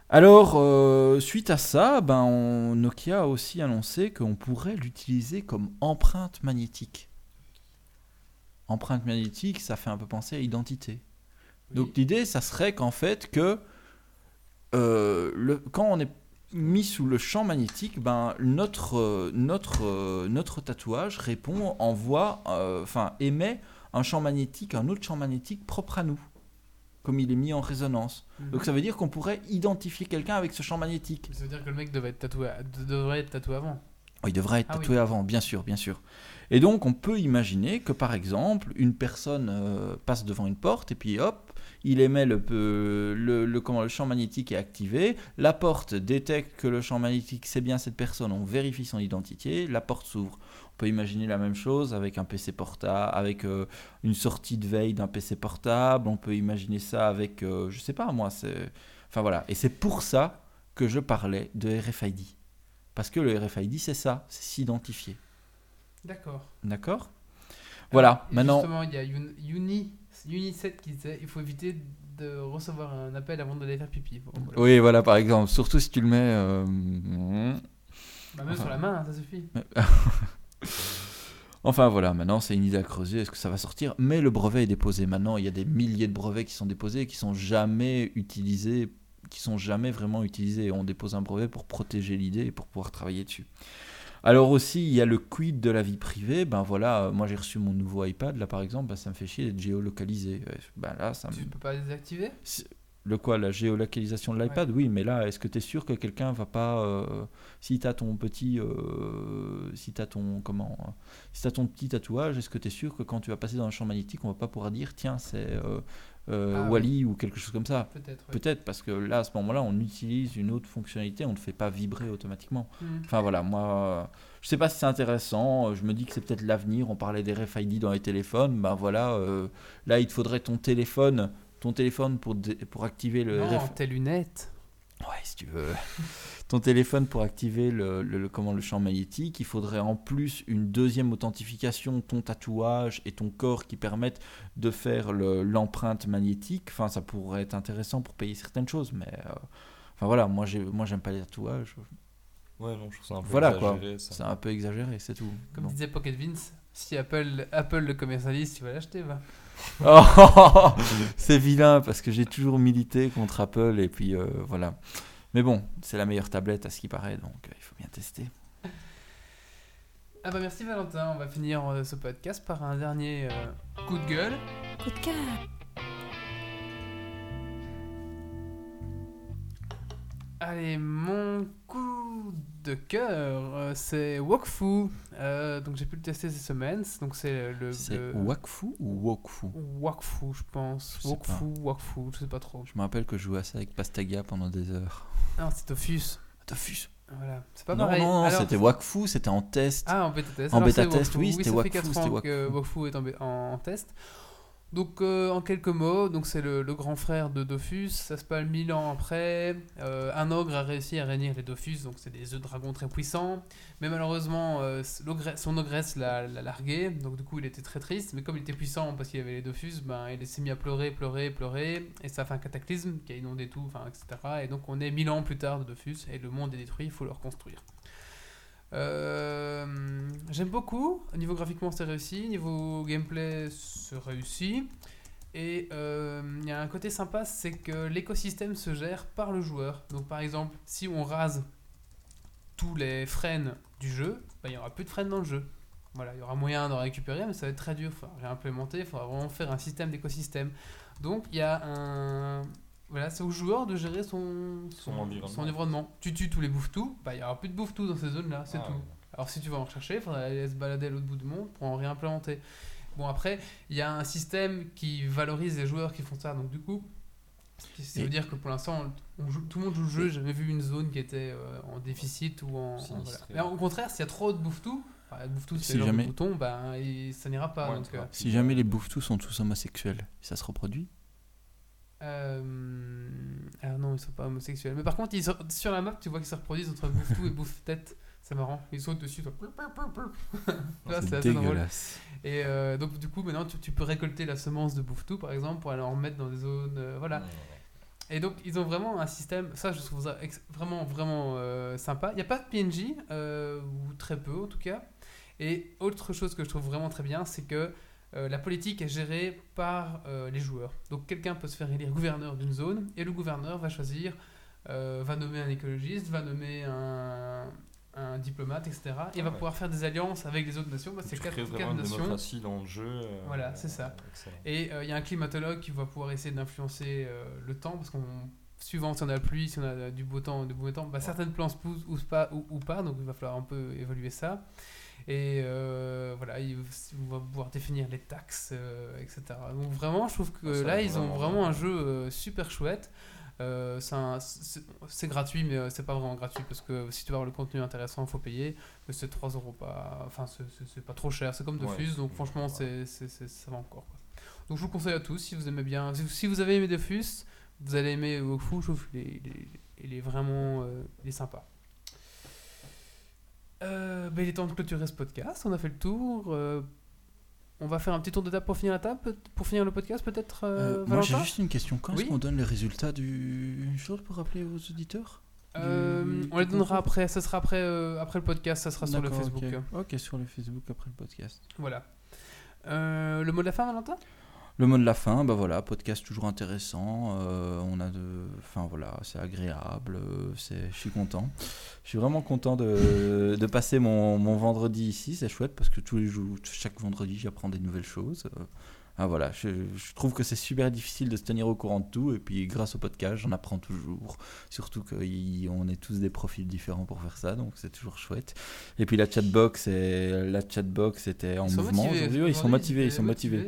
Alors euh, suite à ça, ben on- Nokia a aussi annoncé qu'on pourrait l'utiliser comme empreinte magnétique. Empreinte magnétique, ça fait un peu penser à identité. Donc l'idée, ça serait qu'en fait que euh, le, quand on est mis sous le champ magnétique, ben notre euh, notre euh, notre tatouage répond, envoie, euh, enfin émet un champ magnétique, un autre champ magnétique propre à nous, comme il est mis en résonance. Mhm. Donc ça veut dire qu'on pourrait identifier quelqu'un avec ce champ magnétique. Ça veut dire que le mec devait être tatoué, de- devrait être tatoué avant. Oh, il devrait être Ah oui. tatoué avant, bien sûr, bien sûr. Et donc, on peut imaginer que, par exemple, une personne euh, passe devant une porte et puis hop, il émet le, le, le- comment, le champ magnétique est activé. La porte détecte que le champ magnétique, c'est bien cette personne. On vérifie son identité. La porte s'ouvre. On peut imaginer la même chose avec un PC portable, avec euh, une sortie de veille d'un PC portable. On peut imaginer ça avec, euh, je sais pas moi, c'est. Enfin voilà. Et c'est pour ça que je parlais de RFID. Parce que le RFID, c'est ça, c'est s'identifier. D'accord. D'accord? Voilà, Et maintenant. Justement, il y a Uni, Uni, Uni7 qui disait il faut éviter de recevoir un appel avant d'aller faire pipi. Bon, voilà. Oui, voilà, par exemple. Surtout si tu le mets. euh. Bah, même sur la main, ça suffit. Enfin voilà, maintenant c'est une idée à creuser. Est-ce que ça va sortir? Mais le brevet est déposé maintenant. Il y a des milliers de brevets qui sont déposés et qui sont jamais utilisés, qui sont jamais vraiment utilisés. On dépose un brevet pour protéger l'idée et pour pouvoir travailler dessus. Alors aussi, il y a le quid de la vie privée. Ben voilà, euh, moi j'ai reçu mon nouveau iPad là par exemple, ben, ça me fait chier d'être géolocalisé. Euh, Ben là, ça me... Tu peux pas désactiver? Le quoi La géolocalisation de l'iPad? Oui, mais là, est-ce que tu es sûr que quelqu'un va pas. euh, si tu as ton petit. euh, si tu ton. Comment euh, Si tu ton petit tatouage, est-ce que tu es sûr que quand tu vas passer dans un champ magnétique, on va pas pouvoir dire tiens, c'est euh, Ah, Wally ou quelque chose comme ça Peut-être. Peut-être, parce que là, à ce moment-là, on utilise une autre fonctionnalité, on ne fait pas vibrer automatiquement. Mhm. Enfin voilà, moi, je sais pas si c'est intéressant. euh, Je me dis que c'est peut-être l'avenir. On parlait des RFID dans les téléphones. Ben voilà, euh, là, il te faudrait ton téléphone, ton téléphone pour, pour activer le Non, RF. tes lunettes. Ouais, si tu veux. Ton téléphone pour activer le, le- le- comment, le champ magnétique, il faudrait en plus une deuxième authentification, ton tatouage et ton corps qui permettent de faire le- l'empreinte magnétique. Enfin, ça pourrait être intéressant pour payer certaines choses, mais euh, enfin voilà, moi j'ai, moi j'aime pas les tatouages. Ouais, non, je trouve ça un peu Voilà, quoi. exagéré, ça. C'est un peu exagéré, c'est tout. Comme Bon. disait Pocket Vince, si Apple, Apple le commercialise, tu vas l'acheter, va. Oh, c'est vilain parce que j'ai toujours milité contre Apple et puis euh, voilà. Mais bon, c'est la meilleure tablette à ce qui paraît, donc euh, il faut bien tester. Ah bah merci Valentin, on va finir euh, ce podcast par un dernier euh, coup de gueule. Coup de cœur. Allez, mon coup de cœur, euh, c'est Wokfu. Euh, donc j'ai pu le tester cette semaine. Donc c'est le, C'est le- Wakfu ou Wokfu? Wakfu, je pense. Je Wokfu, Wakfu, je sais pas trop. Je me rappelle que je jouais à ça avec Pastaga pendant des heures. Non, c'est Dofus. Dofus. Voilà, c'est pas Non, pareil. non, non, c'était Wakfu, c'était en test. Ah, en bêta test. En bêta test, oui, c'était ça fait Wokfu, 4 c'était ans que Wokfu. Wokfu est en test. Donc, euh, en quelques mots, c'est le, grand frère de Dofus. Ça se passe mille ans après. Euh, un ogre a réussi à réunir les Dofus, donc c'est des œufs de dragon très puissants. Mais malheureusement, euh, son ogresse l'a l'a largué. Donc, du coup, il était très triste. Mais comme il était puissant parce qu'il avait les Dofus, ben, il s'est mis à pleurer, pleurer, pleurer. Et ça a fait un cataclysme qui a inondé tout, etc. Et donc, on est mille ans plus tard de Dofus et le monde est détruit. Il faut le reconstruire. Euh, J'aime beaucoup. Au niveau graphiquement, c'est réussi. Niveau gameplay, c'est réussi. Et euh, il y a un côté sympa, c'est que l'écosystème se gère par le joueur. Donc, par exemple, si on rase tous les freins du jeu, bah, il y aura plus de freins dans le jeu. Voilà, il y aura moyen d'en récupérer, mais ça va être très dur. Il faudra réimplémenter, il faudra vraiment faire un système d'écosystème. Donc, il y a un. Voilà, c'est au joueur de gérer son, Son environnement. son environnement. Tu tues tous les bouffes-tout, bah, il y aura plus de bouffes-tout dans ces zones-là, c'est Ah, tout. ouais. Alors si tu vas en rechercher, il faudrait aller se balader à l'autre bout du monde pour en réimplémenter. Bon après, il y a un système qui valorise les joueurs qui font ça, donc du coup, ça veut dire que pour l'instant, tout le monde joue le jeu, j'ai jamais vu une zone qui était euh, en déficit ou en... en- Sinistrée. voilà. Mais au contraire, s'il y a trop de bouffe-tout, enfin, bouffe-tout c'est Si jamais- de bouton, ben, et ça n'ira pas. Ouais, donc, tu euh. Si jamais les bouffes-tous sont tous homosexuels, ça se reproduit Euh... Alors non, ils sont pas homosexuels. Mais par contre, ils sont... sur la map, tu vois qu'ils se reproduisent entre bouffe-tout et bouffe-tête. C'est marrant. Ils sautent dessus. toi. Là, c'est assez drôle. Et euh, donc, du coup, maintenant, tu, tu peux récolter la semence de bouffe-tout, par exemple, pour aller en remettre dans des zones. euh, voilà. Et donc, ils ont vraiment un système. Ça, je trouve ça ex- vraiment, vraiment euh, sympa. Il n'y a pas de PNJ, euh, ou très peu en tout cas. Et autre chose que je trouve vraiment très bien, c'est que euh, la politique est gérée par euh, les joueurs. Donc, quelqu'un peut se faire élire gouverneur d'une zone, et le gouverneur va choisir, euh, va nommer un écologiste, va nommer un, un diplomate, etc. Et va Ouais. pouvoir faire des alliances avec les autres nations. Tu c'est quatre, quatre une nations. démocratie dans le jeu. Voilà, c'est ça. excellent. Et il y a un climatologue qui va pouvoir essayer d'influencer le temps, parce qu'on suivant si on a la pluie, si on a du beau temps, du mauvais temps, bah, certaines plantes poussent ou pas, ou, ou pas, donc il va falloir un peu évoluer ça. Et euh, voilà, il, on va pouvoir définir les taxes, euh, etc. Donc vraiment, je trouve que Ah, ça là, ils ont vraiment un jeu euh, super chouette. Euh, c'est gratuit, mais c'est pas vraiment gratuit parce que si tu veux avoir le contenu intéressant, il faut payer. Mais c'est 3 euros pas. Enfin, c'est- pas trop cher. C'est comme Ouais. Dofus, donc franchement, Ouais. c'est ça va encore. quoi. Donc je vous conseille à tous, si vous aimez bien. Si, vous avez aimé Dofus, vous allez aimer Wokfu. Je trouve qu'il est, il est- il est vraiment il est sympa. Euh, ben, il est temps de clôturer ce podcast. On a fait le tour. euh, on va faire un petit tour de table pour finir la table, pour finir le podcast peut-être. euh, moi j'ai juste une question. Quand Oui est-ce qu'on donne les résultats du jour pour rappeler aux auditeurs du- on les donnera après. Ça sera après, après le podcast. Ça sera sur le Facebook. ok. Ok, sur le Facebook après le podcast. Voilà. Le mot de la fin, Valentin? Le mot de la fin, bah voilà, podcast toujours intéressant. euh, on a enfin voilà, c'est agréable. euh, c'est, je suis content. Je suis vraiment content de, de passer mon, mon vendredi ici. C'est chouette parce que tous les jours, chaque vendredi, j'apprends des nouvelles choses. Ah, voilà, je, je trouve que c'est super difficile de se tenir au courant de tout. Et puis grâce au podcast, j'en apprends toujours. Surtout qu'on est tous des profils différents pour faire ça, donc c'est toujours chouette. Et puis la chatbox, et, la chatbox était en Ils mouvement aujourd'hui. Ouais, Ils sont motivés, ils sont motivés.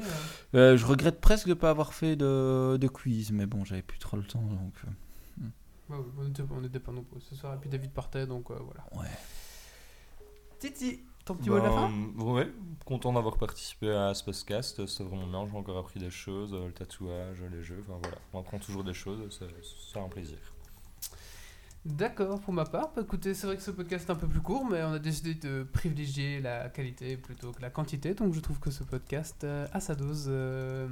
euh. Euh, je regrette presque de ne pas avoir fait de, de quiz, mais bon, j'avais plus trop le temps, donc euh, Ouais, ouais, on était- on pas nombreux ce soir. Et puis David partait, donc euh, voilà. ouais. Titi, ton petit mot de la fin? Ben, Ouais, content d'avoir participé à ce podcast. C'est vraiment bien. J'ai encore appris des choses, le tatouage, les jeux. Enfin voilà, on apprend toujours des choses. C'est c'est un plaisir. D'accord, pour ma part. Bah, écoutez, c'est vrai que ce podcast est un peu plus court, mais on a décidé de privilégier la qualité plutôt que la quantité. Donc je trouve que ce podcast euh, a sa dose euh,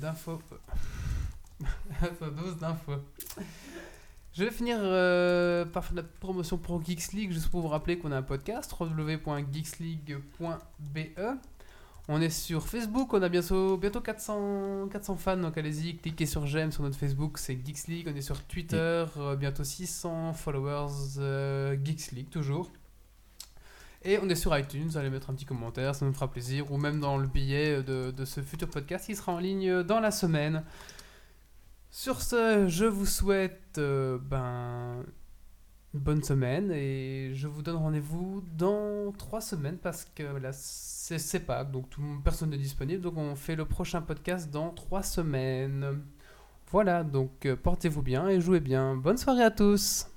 d'infos. a sa dose d'infos. Je vais finir euh, par faire la promotion pour Geeks League, juste pour vous rappeler qu'on a un podcast, www.geeksleague.be. On est sur Facebook, on a bientôt, bientôt 400, 400 fans, donc allez-y, cliquez sur j'aime sur notre Facebook, c'est Geeks League. On est sur Twitter, euh, bientôt 600 followers, euh, Geeks League toujours. Et on est sur iTunes, allez mettre un petit commentaire, ça nous fera plaisir, ou même dans le billet de, de ce futur podcast qui sera en ligne dans la semaine. Sur ce, je vous souhaite euh, ben, une bonne semaine et je vous donne rendez-vous dans trois semaines parce que là c'est Pâques, donc personne n'est disponible, donc on fait le prochain podcast dans trois semaines. Voilà, donc euh, portez-vous bien et jouez bien. Bonne soirée à tous.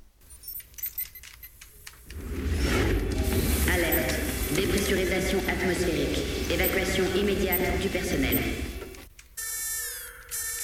Alerte. Dépressurisation atmosphérique. Évacuation immédiate du personnel.